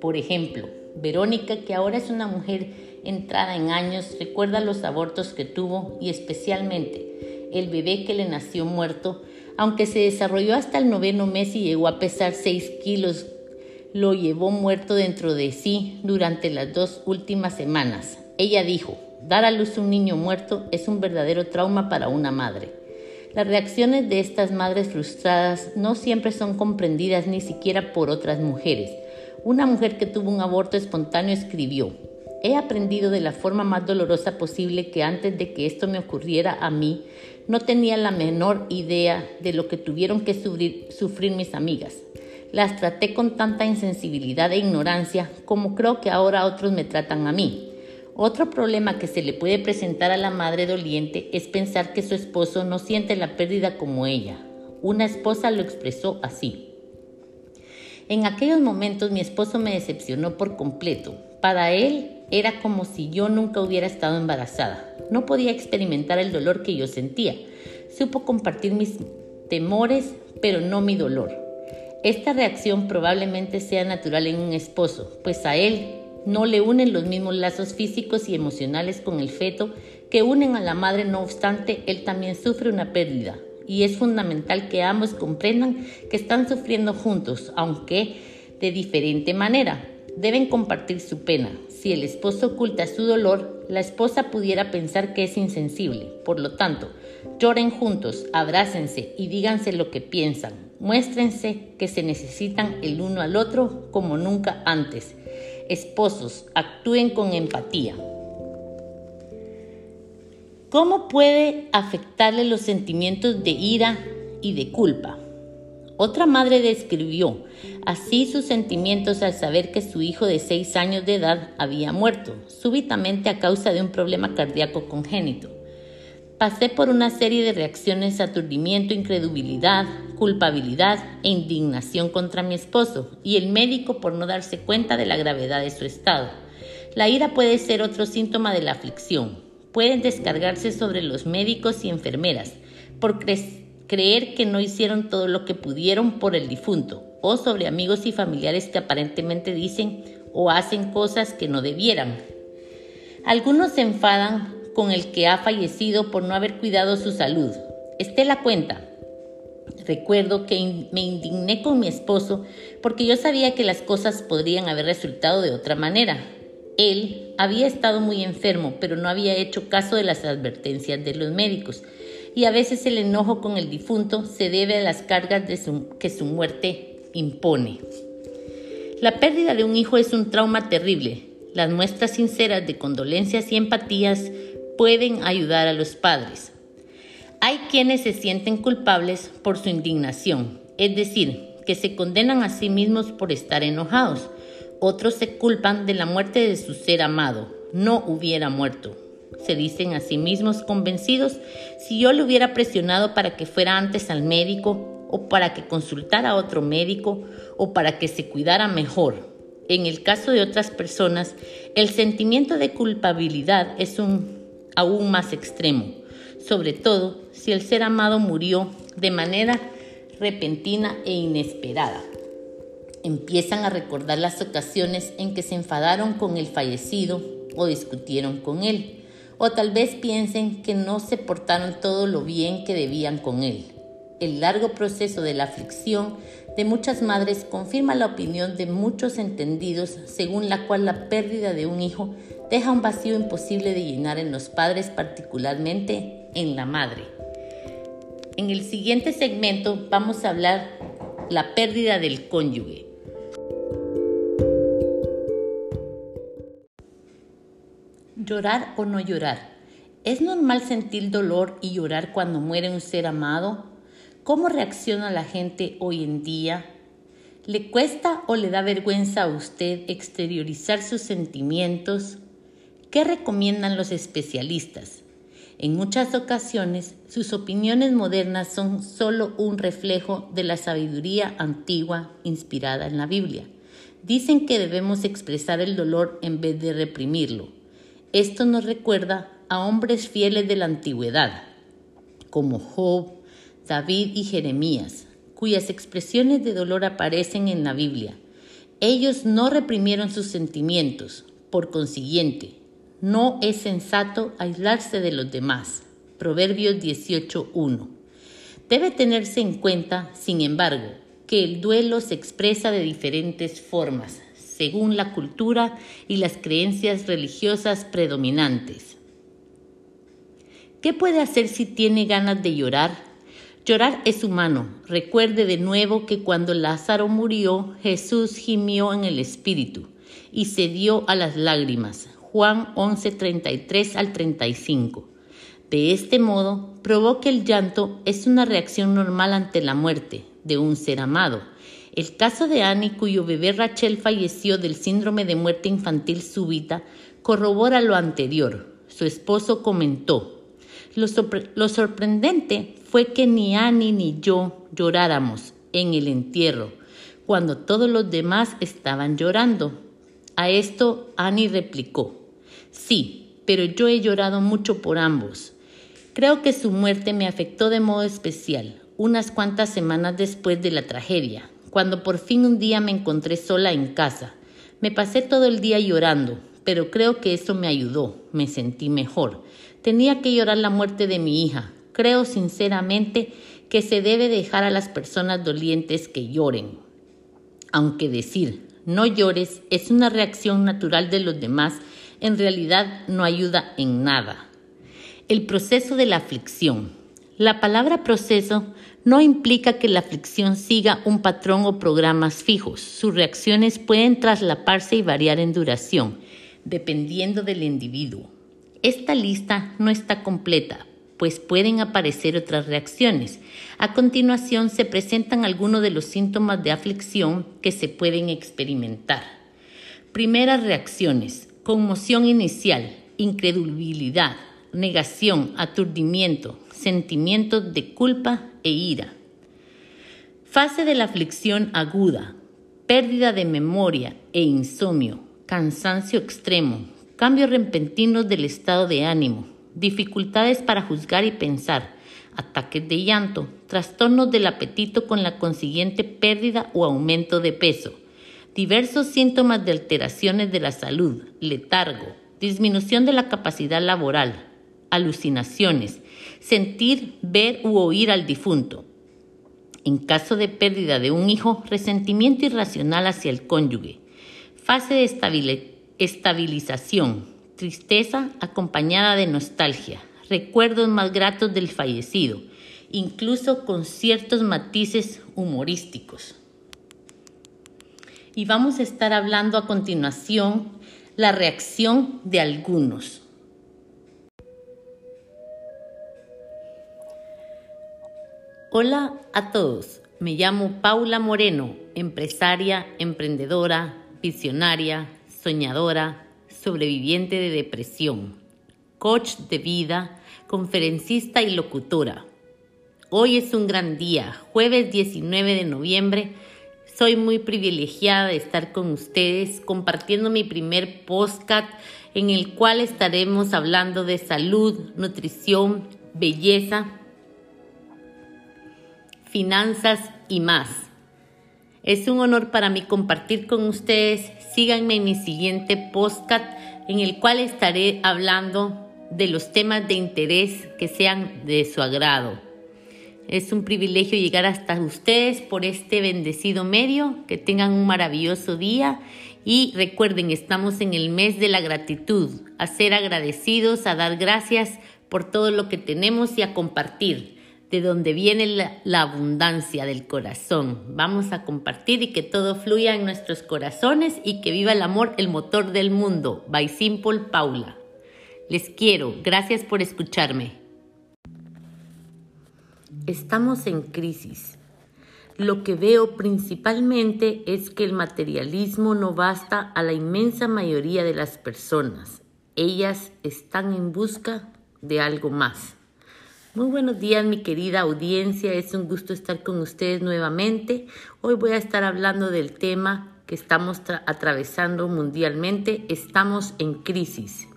Por ejemplo, Verónica, que ahora es una mujer entrada en años, recuerda los abortos que tuvo y especialmente el bebé que le nació muerto, aunque se desarrolló hasta el noveno mes y llegó a pesar 6 kilos, lo llevó muerto dentro de sí durante las dos últimas semanas. Ella dijo, dar a luz un niño muerto es un verdadero trauma para una madre. Las reacciones de estas madres frustradas no siempre son comprendidas ni siquiera por otras mujeres. Una mujer que tuvo un aborto espontáneo escribió, he aprendido de la forma más dolorosa posible que antes de que esto me ocurriera a mí, no tenía la menor idea de lo que tuvieron que sufrir, mis amigas. Las traté con tanta insensibilidad e ignorancia como creo que ahora otros me tratan a mí. Otro problema que se le puede presentar a la madre doliente es pensar que su esposo no siente la pérdida como ella. Una esposa lo expresó así. En aquellos momentos mi esposo me decepcionó por completo. Para él era como si yo nunca hubiera estado embarazada. No podía experimentar el dolor que yo sentía. Supo compartir mis temores, pero no mi dolor. Esta reacción probablemente sea natural en un esposo, pues a él no le unen los mismos lazos físicos y emocionales con el feto que unen a la madre, no obstante, él también sufre una pérdida. Y es fundamental que ambos comprendan que están sufriendo juntos, aunque de diferente manera. Deben compartir su pena. Si el esposo oculta su dolor, la esposa pudiera pensar que es insensible. Por lo tanto, lloren juntos, abrácense y díganse lo que piensan. Muéstrense que se necesitan el uno al otro como nunca antes Esposos, actúen con empatía. ¿Cómo puede afectarle los sentimientos de ira y de culpa? Otra madre describió así sus sentimientos al saber que su hijo de seis años de edad había muerto, súbitamente a causa de un problema cardíaco congénito. Pasé por una serie de reacciones, aturdimiento, incredulidad, culpabilidad e indignación contra mi esposo y el médico por no darse cuenta de la gravedad de su estado. La ira puede ser otro síntoma de la aflicción. Pueden descargarse sobre los médicos y enfermeras por creer que no hicieron todo lo que pudieron por el difunto o sobre amigos y familiares que aparentemente dicen o hacen cosas que no debieran. Algunos se enfadan con el que ha fallecido por no haber cuidado su salud. Esté la cuenta. Recuerdo que me indigné con mi esposo porque yo sabía que las cosas podrían haber resultado de otra manera. Él había estado muy enfermo, pero no había hecho caso de las advertencias de los médicos. Y a veces el enojo con el difunto se debe a las cargas que su muerte impone. La pérdida de un hijo es un trauma terrible, Las muestras sinceras de condolencias y empatías pueden ayudar a los padres. Hay quienes se sienten culpables por su indignación, es decir, que se condenan a sí mismos por estar enojados. Otros se culpan de la muerte de su ser amado, no hubiera muerto. Se dicen a sí mismos convencidos, si yo le hubiera presionado para que fuera antes al médico, o para que consultara a otro médico, o para que se cuidara mejor. En el caso de otras personas, el sentimiento de culpabilidad es un, aún más extremo, sobre todo si el ser amado murió de manera repentina e inesperada. Empiezan a recordar las ocasiones en que se enfadaron con el fallecido o discutieron con él, o tal vez piensen que no se portaron todo lo bien que debían con él. El largo proceso de la aflicción de muchas madres confirma la opinión de muchos entendidos según la cual la pérdida de un hijo deja un vacío imposible de llenar en los padres, particularmente en la madre. En el siguiente segmento vamos a hablar la pérdida del cónyuge. Llorar o no llorar. ¿Es normal sentir dolor y llorar cuando muere un ser amado? ¿Cómo reacciona la gente hoy en día? ¿Le cuesta o le da vergüenza a usted exteriorizar sus sentimientos? ¿Qué recomiendan los especialistas? En muchas ocasiones, sus opiniones modernas son solo un reflejo de la sabiduría antigua inspirada en la Biblia. Dicen que debemos expresar el dolor en vez de reprimirlo. Esto nos recuerda a hombres fieles de la antigüedad, como Job, David y Jeremías, cuyas expresiones de dolor aparecen en la Biblia. Ellos no reprimieron sus sentimientos, por consiguiente, no es sensato aislarse de los demás. Proverbios 18.1. Debe tenerse en cuenta, sin embargo, que el duelo se expresa de diferentes formas, según la cultura y las creencias religiosas predominantes. ¿Qué puede hacer si tiene ganas de llorar? Llorar es humano. Recuerde de nuevo que cuando Lázaro murió, Jesús gimió en el espíritu y se dio a las lágrimas. Juan 11, 33 al 35. De este modo, probó que el llanto es una reacción normal ante la muerte de un ser amado. El caso de Annie, cuyo bebé Rachel falleció del síndrome de muerte infantil súbita, corrobora lo anterior. Su esposo comentó, lo, lo sorprendente fue que ni Annie ni yo lloráramos en el entierro, cuando todos los demás estaban llorando. A esto Annie replicó, Sí, pero yo he llorado mucho por ambos. Creo que su muerte me afectó de modo especial, unas cuantas semanas después de la tragedia, cuando por fin un día me encontré sola en casa. Me pasé todo el día llorando, pero creo que eso me ayudó, me sentí mejor. Tenía que llorar la muerte de mi hija. Creo sinceramente que se debe dejar a las personas dolientes que lloren. Aunque decir no llores es una reacción natural de los demás en realidad no ayuda en nada. El proceso de la aflicción. La palabra proceso no implica que la aflicción siga un patrón o programas fijos. Sus reacciones pueden traslaparse y variar en duración, dependiendo del individuo. Esta lista no está completa, pues pueden aparecer otras reacciones. A continuación se presentan algunos de los síntomas de aflicción que se pueden experimentar. Primeras reacciones conmoción inicial, incredulidad, negación, aturdimiento, sentimientos de culpa e ira. Fase de la aflicción aguda, pérdida de memoria e insomnio, cansancio extremo, cambios repentinos del estado de ánimo, dificultades para juzgar y pensar, ataques de llanto, trastornos del apetito con la consiguiente pérdida o aumento de peso, diversos síntomas de alteraciones de la salud, letargo, disminución de la capacidad laboral, alucinaciones, sentir, ver u oír al difunto. En caso de pérdida de un hijo, resentimiento irracional hacia el cónyuge. Fase de estabilización, tristeza acompañada de nostalgia, recuerdos más gratos del fallecido, incluso con ciertos matices humorísticos y vamos a estar hablando a continuación la reacción de algunos. Hola a todos, me llamo Paula Moreno, empresaria, emprendedora, visionaria, soñadora, sobreviviente de depresión, coach de vida, conferencista y locutora. Hoy es un gran día, jueves 19 de noviembre. Soy muy privilegiada de estar con ustedes compartiendo mi primer podcast en el cual estaremos hablando de salud, nutrición, belleza, finanzas y más. Es un honor para mí compartir con ustedes. Síganme en mi siguiente podcast en el cual estaré hablando de los temas de interés que sean de su agrado. Es un privilegio llegar hasta ustedes por este bendecido medio. Que tengan un maravilloso día y recuerden, estamos en el mes de la gratitud, a ser agradecidos, a dar gracias por todo lo que tenemos y a compartir de donde viene la, la, abundancia del corazón. Vamos a compartir y que todo fluya en nuestros corazones y que viva el amor, el motor del mundo. By Simple Paula. Les quiero. Gracias por escucharme. Estamos en crisis. Lo que veo principalmente es que el materialismo no basta a la inmensa mayoría de las personas. Ellas están en busca de algo más. Muy buenos días mi querida audiencia, es un gusto estar con ustedes nuevamente. Hoy voy a estar hablando del tema que estamos atravesando mundialmente. Estamos en crisis.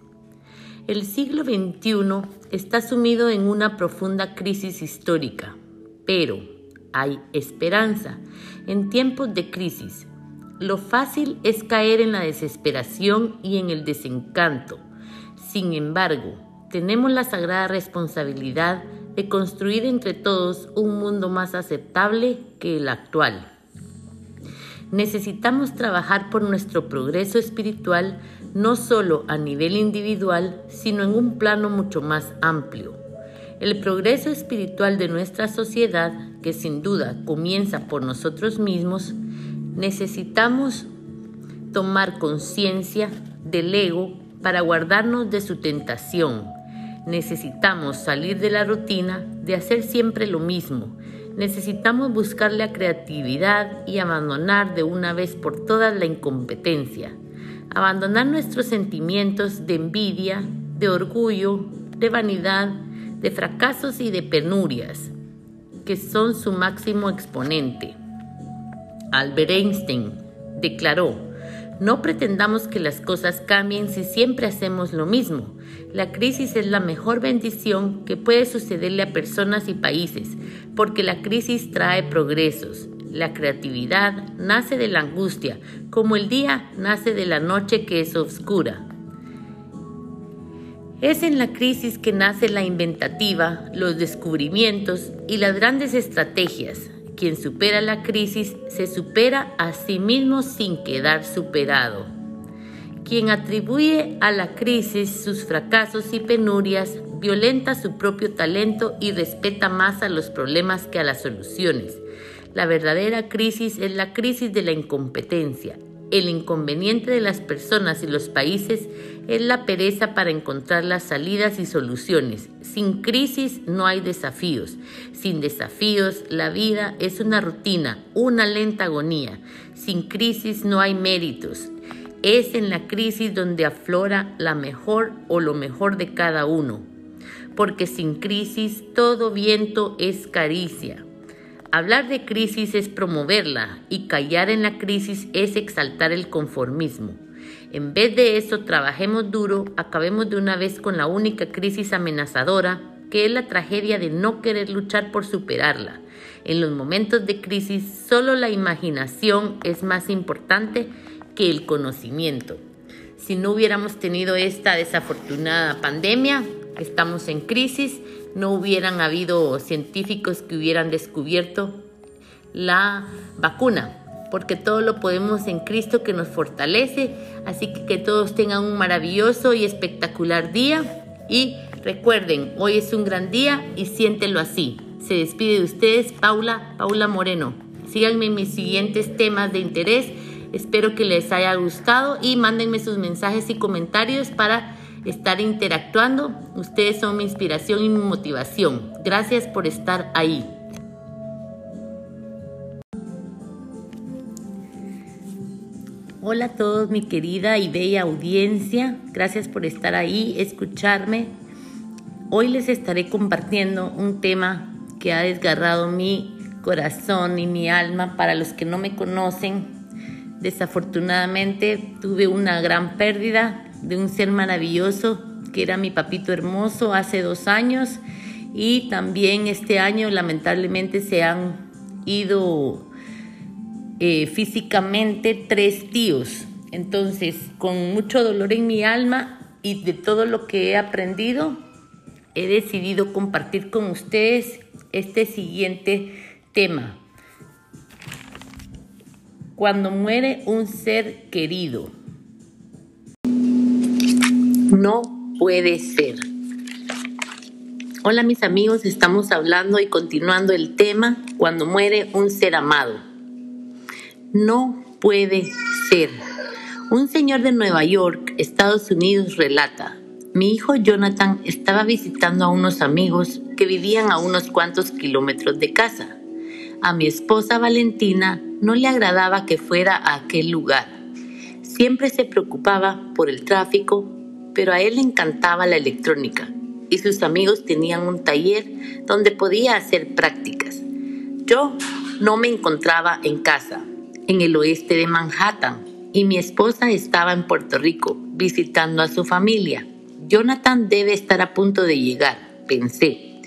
El siglo XXI está sumido en una profunda crisis histórica, pero hay esperanza en tiempos de crisis. Lo fácil es caer en la desesperación y en el desencanto. Sin embargo, tenemos la sagrada responsabilidad de construir entre todos un mundo más aceptable que el actual. Necesitamos trabajar por nuestro progreso espiritual no solo a nivel individual, sino en un plano mucho más amplio. El progreso espiritual de nuestra sociedad, que sin duda comienza por nosotros mismos, necesitamos tomar conciencia del ego para guardarnos de su tentación. Necesitamos salir de la rutina de hacer siempre lo mismo. Necesitamos buscar la creatividad y abandonar de una vez por todas la incompetencia abandonar nuestros sentimientos de envidia, de orgullo, de vanidad, de fracasos y de penurias, que son su máximo exponente. Albert Einstein declaró, no pretendamos que las cosas cambien si siempre hacemos lo mismo. La crisis es la mejor bendición que puede sucederle a personas y países, porque la crisis trae progresos. La creatividad nace de la angustia, como el día nace de la noche que es oscura. Es en la crisis que nace la inventativa, los descubrimientos y las grandes estrategias. Quien supera la crisis se supera a sí mismo sin quedar superado. Quien atribuye a la crisis sus fracasos y penurias violenta su propio talento y respeta más a los problemas que a las soluciones. La verdadera crisis es la crisis de la incompetencia. El inconveniente de las personas y los países es la pereza para encontrar las salidas y soluciones. Sin crisis no hay desafíos. Sin desafíos la vida es una rutina, una lenta agonía. Sin crisis no hay méritos. Es en la crisis donde aflora la mejor o lo mejor de cada uno. Porque sin crisis todo viento es caricia. Hablar de crisis es promoverla y callar en la crisis es exaltar el conformismo. En vez de eso, trabajemos duro, acabemos de una vez con la única crisis amenazadora, que es la tragedia de no querer luchar por superarla. En los momentos de crisis, solo la imaginación es más importante que el conocimiento. Si no hubiéramos tenido esta desafortunada pandemia, estamos en crisis, no hubieran habido científicos que hubieran descubierto la vacuna, porque todo lo podemos en Cristo que nos fortalece. Así que que todos tengan un maravilloso y espectacular día. Y recuerden, hoy es un gran día y siéntelo así. Se despide de ustedes Paula, Paula Moreno. Síganme en mis siguientes temas de interés Espero que les haya gustado y mándenme sus mensajes y comentarios para estar interactuando. Ustedes son mi inspiración y mi motivación. Gracias por estar ahí. Hola a todos, mi querida y bella audiencia. Gracias por estar ahí, escucharme. Hoy les estaré compartiendo un tema que ha desgarrado mi corazón y mi alma. Para los que no me conocen, desafortunadamente tuve una gran pérdida de un ser maravilloso que era mi papito hermoso hace dos años y también este año lamentablemente se han ido eh, físicamente tres tíos. Entonces, con mucho dolor en mi alma y de todo lo que he aprendido, he decidido compartir con ustedes este siguiente tema. Cuando muere un ser querido. No puede ser. Hola mis amigos, estamos hablando y continuando el tema cuando muere un ser amado. No puede ser. Un señor de Nueva York, Estados Unidos, relata, mi hijo Jonathan estaba visitando a unos amigos que vivían a unos cuantos kilómetros de casa. A mi esposa Valentina no le agradaba que fuera a aquel lugar. Siempre se preocupaba por el tráfico, pero a él le encantaba la electrónica y sus amigos tenían un taller donde podía hacer prácticas. Yo no me encontraba en casa, en el oeste de Manhattan, y mi esposa estaba en Puerto Rico visitando a su familia. Jonathan debe estar a punto de llegar, pensé.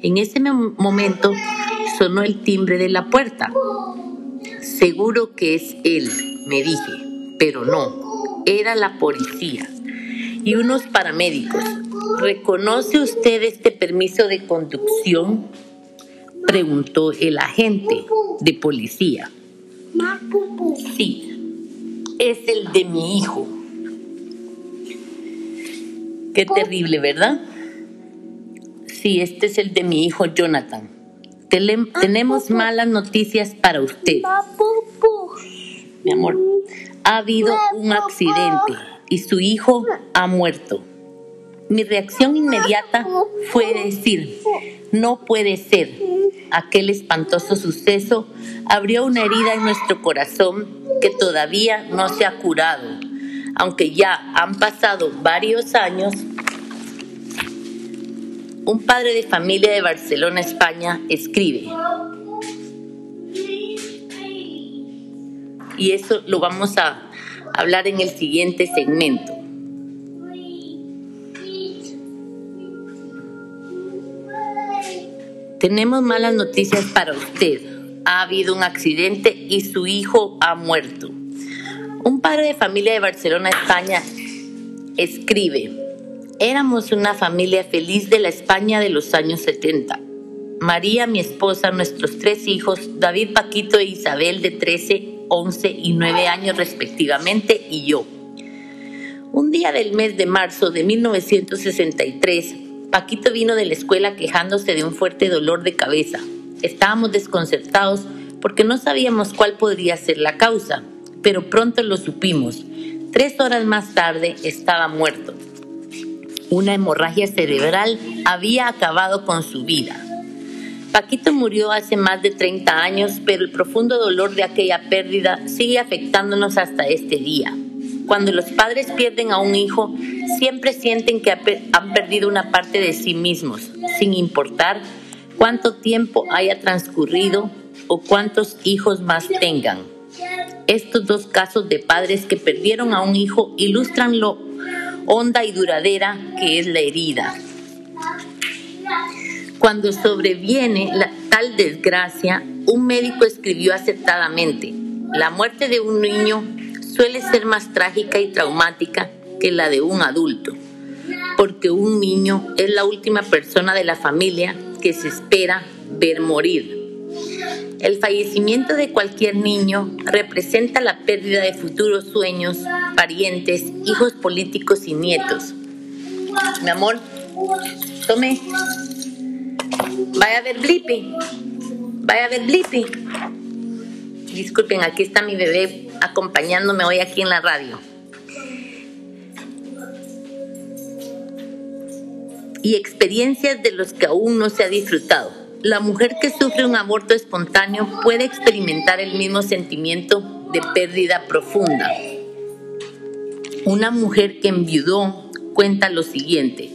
En ese momento sonó el timbre de la puerta. Seguro que es él, me dije, pero no, era la policía y unos paramédicos. ¿Reconoce usted este permiso de conducción? Preguntó el agente de policía. Sí, es el de mi hijo. Qué terrible, ¿verdad? Sí, este es el de mi hijo Jonathan. tenemos malas noticias para usted. Mi amor, ha habido un accidente y su hijo ha muerto. Mi reacción inmediata fue decir, no puede ser. Aquel espantoso suceso abrió una herida en nuestro corazón que todavía no se ha curado. Aunque ya han pasado varios años, un padre de familia de Barcelona, España, escribe. Y eso lo vamos a hablar en el siguiente segmento. Tenemos malas noticias para usted. Ha habido un accidente y su hijo ha muerto. Un padre de familia de Barcelona, España, escribe, éramos una familia feliz de la España de los años 70. María, mi esposa, nuestros tres hijos, David, Paquito e Isabel de 13, 11 y 9 años respectivamente, y yo. Un día del mes de marzo de 1963, Paquito vino de la escuela quejándose de un fuerte dolor de cabeza. Estábamos desconcertados porque no sabíamos cuál podría ser la causa pero pronto lo supimos. Tres horas más tarde estaba muerto. Una hemorragia cerebral había acabado con su vida. Paquito murió hace más de 30 años, pero el profundo dolor de aquella pérdida sigue afectándonos hasta este día. Cuando los padres pierden a un hijo, siempre sienten que han perdido una parte de sí mismos, sin importar cuánto tiempo haya transcurrido o cuántos hijos más tengan. Estos dos casos de padres que perdieron a un hijo ilustran lo honda y duradera que es la herida. Cuando sobreviene la, tal desgracia, un médico escribió acertadamente, la muerte de un niño suele ser más trágica y traumática que la de un adulto, porque un niño es la última persona de la familia que se espera ver morir. El fallecimiento de cualquier niño representa la pérdida de futuros sueños, parientes, hijos políticos y nietos. Mi amor, tome. Vaya a ver Blippi. Vaya a ver Blippi. Disculpen, aquí está mi bebé acompañándome hoy aquí en la radio. Y experiencias de los que aún no se ha disfrutado. La mujer que sufre un aborto espontáneo puede experimentar el mismo sentimiento de pérdida profunda. Una mujer que enviudó cuenta lo siguiente.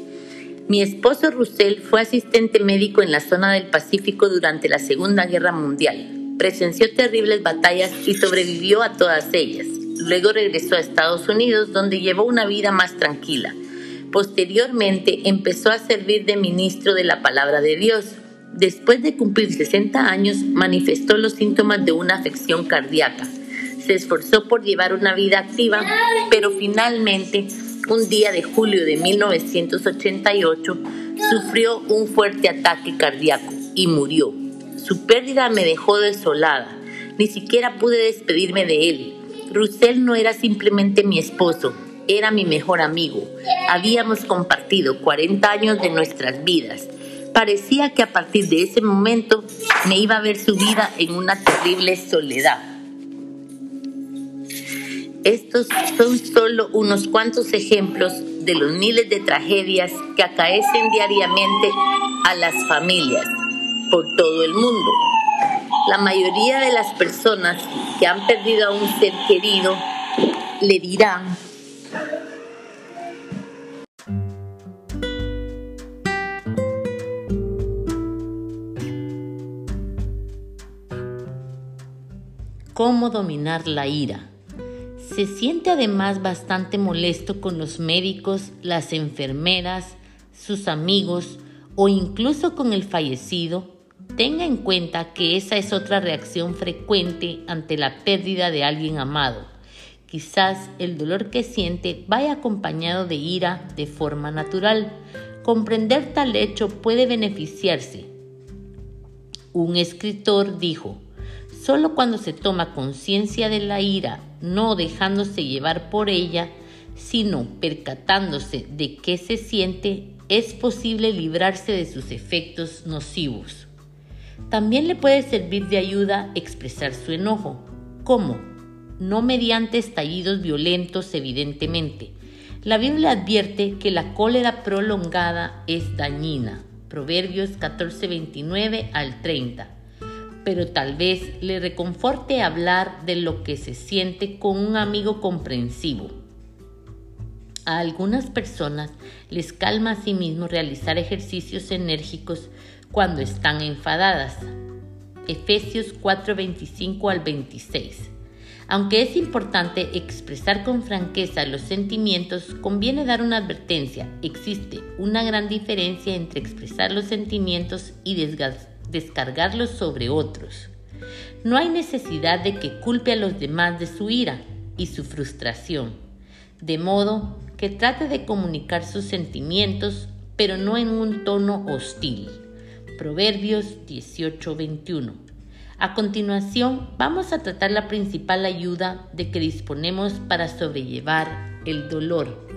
Mi esposo Russell fue asistente médico en la zona del Pacífico durante la Segunda Guerra Mundial. Presenció terribles batallas y sobrevivió a todas ellas. Luego regresó a Estados Unidos donde llevó una vida más tranquila. Posteriormente empezó a servir de ministro de la palabra de Dios. Después de cumplir 60 años manifestó los síntomas de una afección cardíaca. Se esforzó por llevar una vida activa, pero finalmente un día de julio de 1988, sufrió un fuerte ataque cardíaco y murió. Su pérdida me dejó desolada. Ni siquiera pude despedirme de él. Russell no era simplemente mi esposo, era mi mejor amigo. Habíamos compartido 40 años de nuestras vidas. Parecía que a partir de ese momento me iba a ver su vida en una terrible soledad. Estos son solo unos cuantos ejemplos de los miles de tragedias que acaecen diariamente a las familias por todo el mundo. La mayoría de las personas que han perdido a un ser querido le dirán cómo dominar la ira. Se siente además bastante molesto con los médicos, las enfermeras, sus amigos o incluso con el fallecido. Tenga en cuenta que esa es otra reacción frecuente ante la pérdida de alguien amado. Quizás el dolor que siente vaya acompañado de ira de forma natural. Comprender tal hecho puede beneficiarse. Un escritor dijo, Solo cuando se toma conciencia de la ira, no dejándose llevar por ella, sino percatándose de qué se siente, es posible librarse de sus efectos nocivos. También le puede servir de ayuda expresar su enojo. ¿Cómo? No mediante estallidos violentos, evidentemente. La Biblia advierte que la cólera prolongada es dañina. Proverbios 14:29 al 30 pero tal vez le reconforte hablar de lo que se siente con un amigo comprensivo. A algunas personas les calma a sí mismo realizar ejercicios enérgicos cuando están enfadadas. Efesios 4:25 al 26. Aunque es importante expresar con franqueza los sentimientos, conviene dar una advertencia. Existe una gran diferencia entre expresar los sentimientos y desgastar descargarlos sobre otros. No hay necesidad de que culpe a los demás de su ira y su frustración, de modo que trate de comunicar sus sentimientos, pero no en un tono hostil. Proverbios 18:21. A continuación, vamos a tratar la principal ayuda de que disponemos para sobrellevar el dolor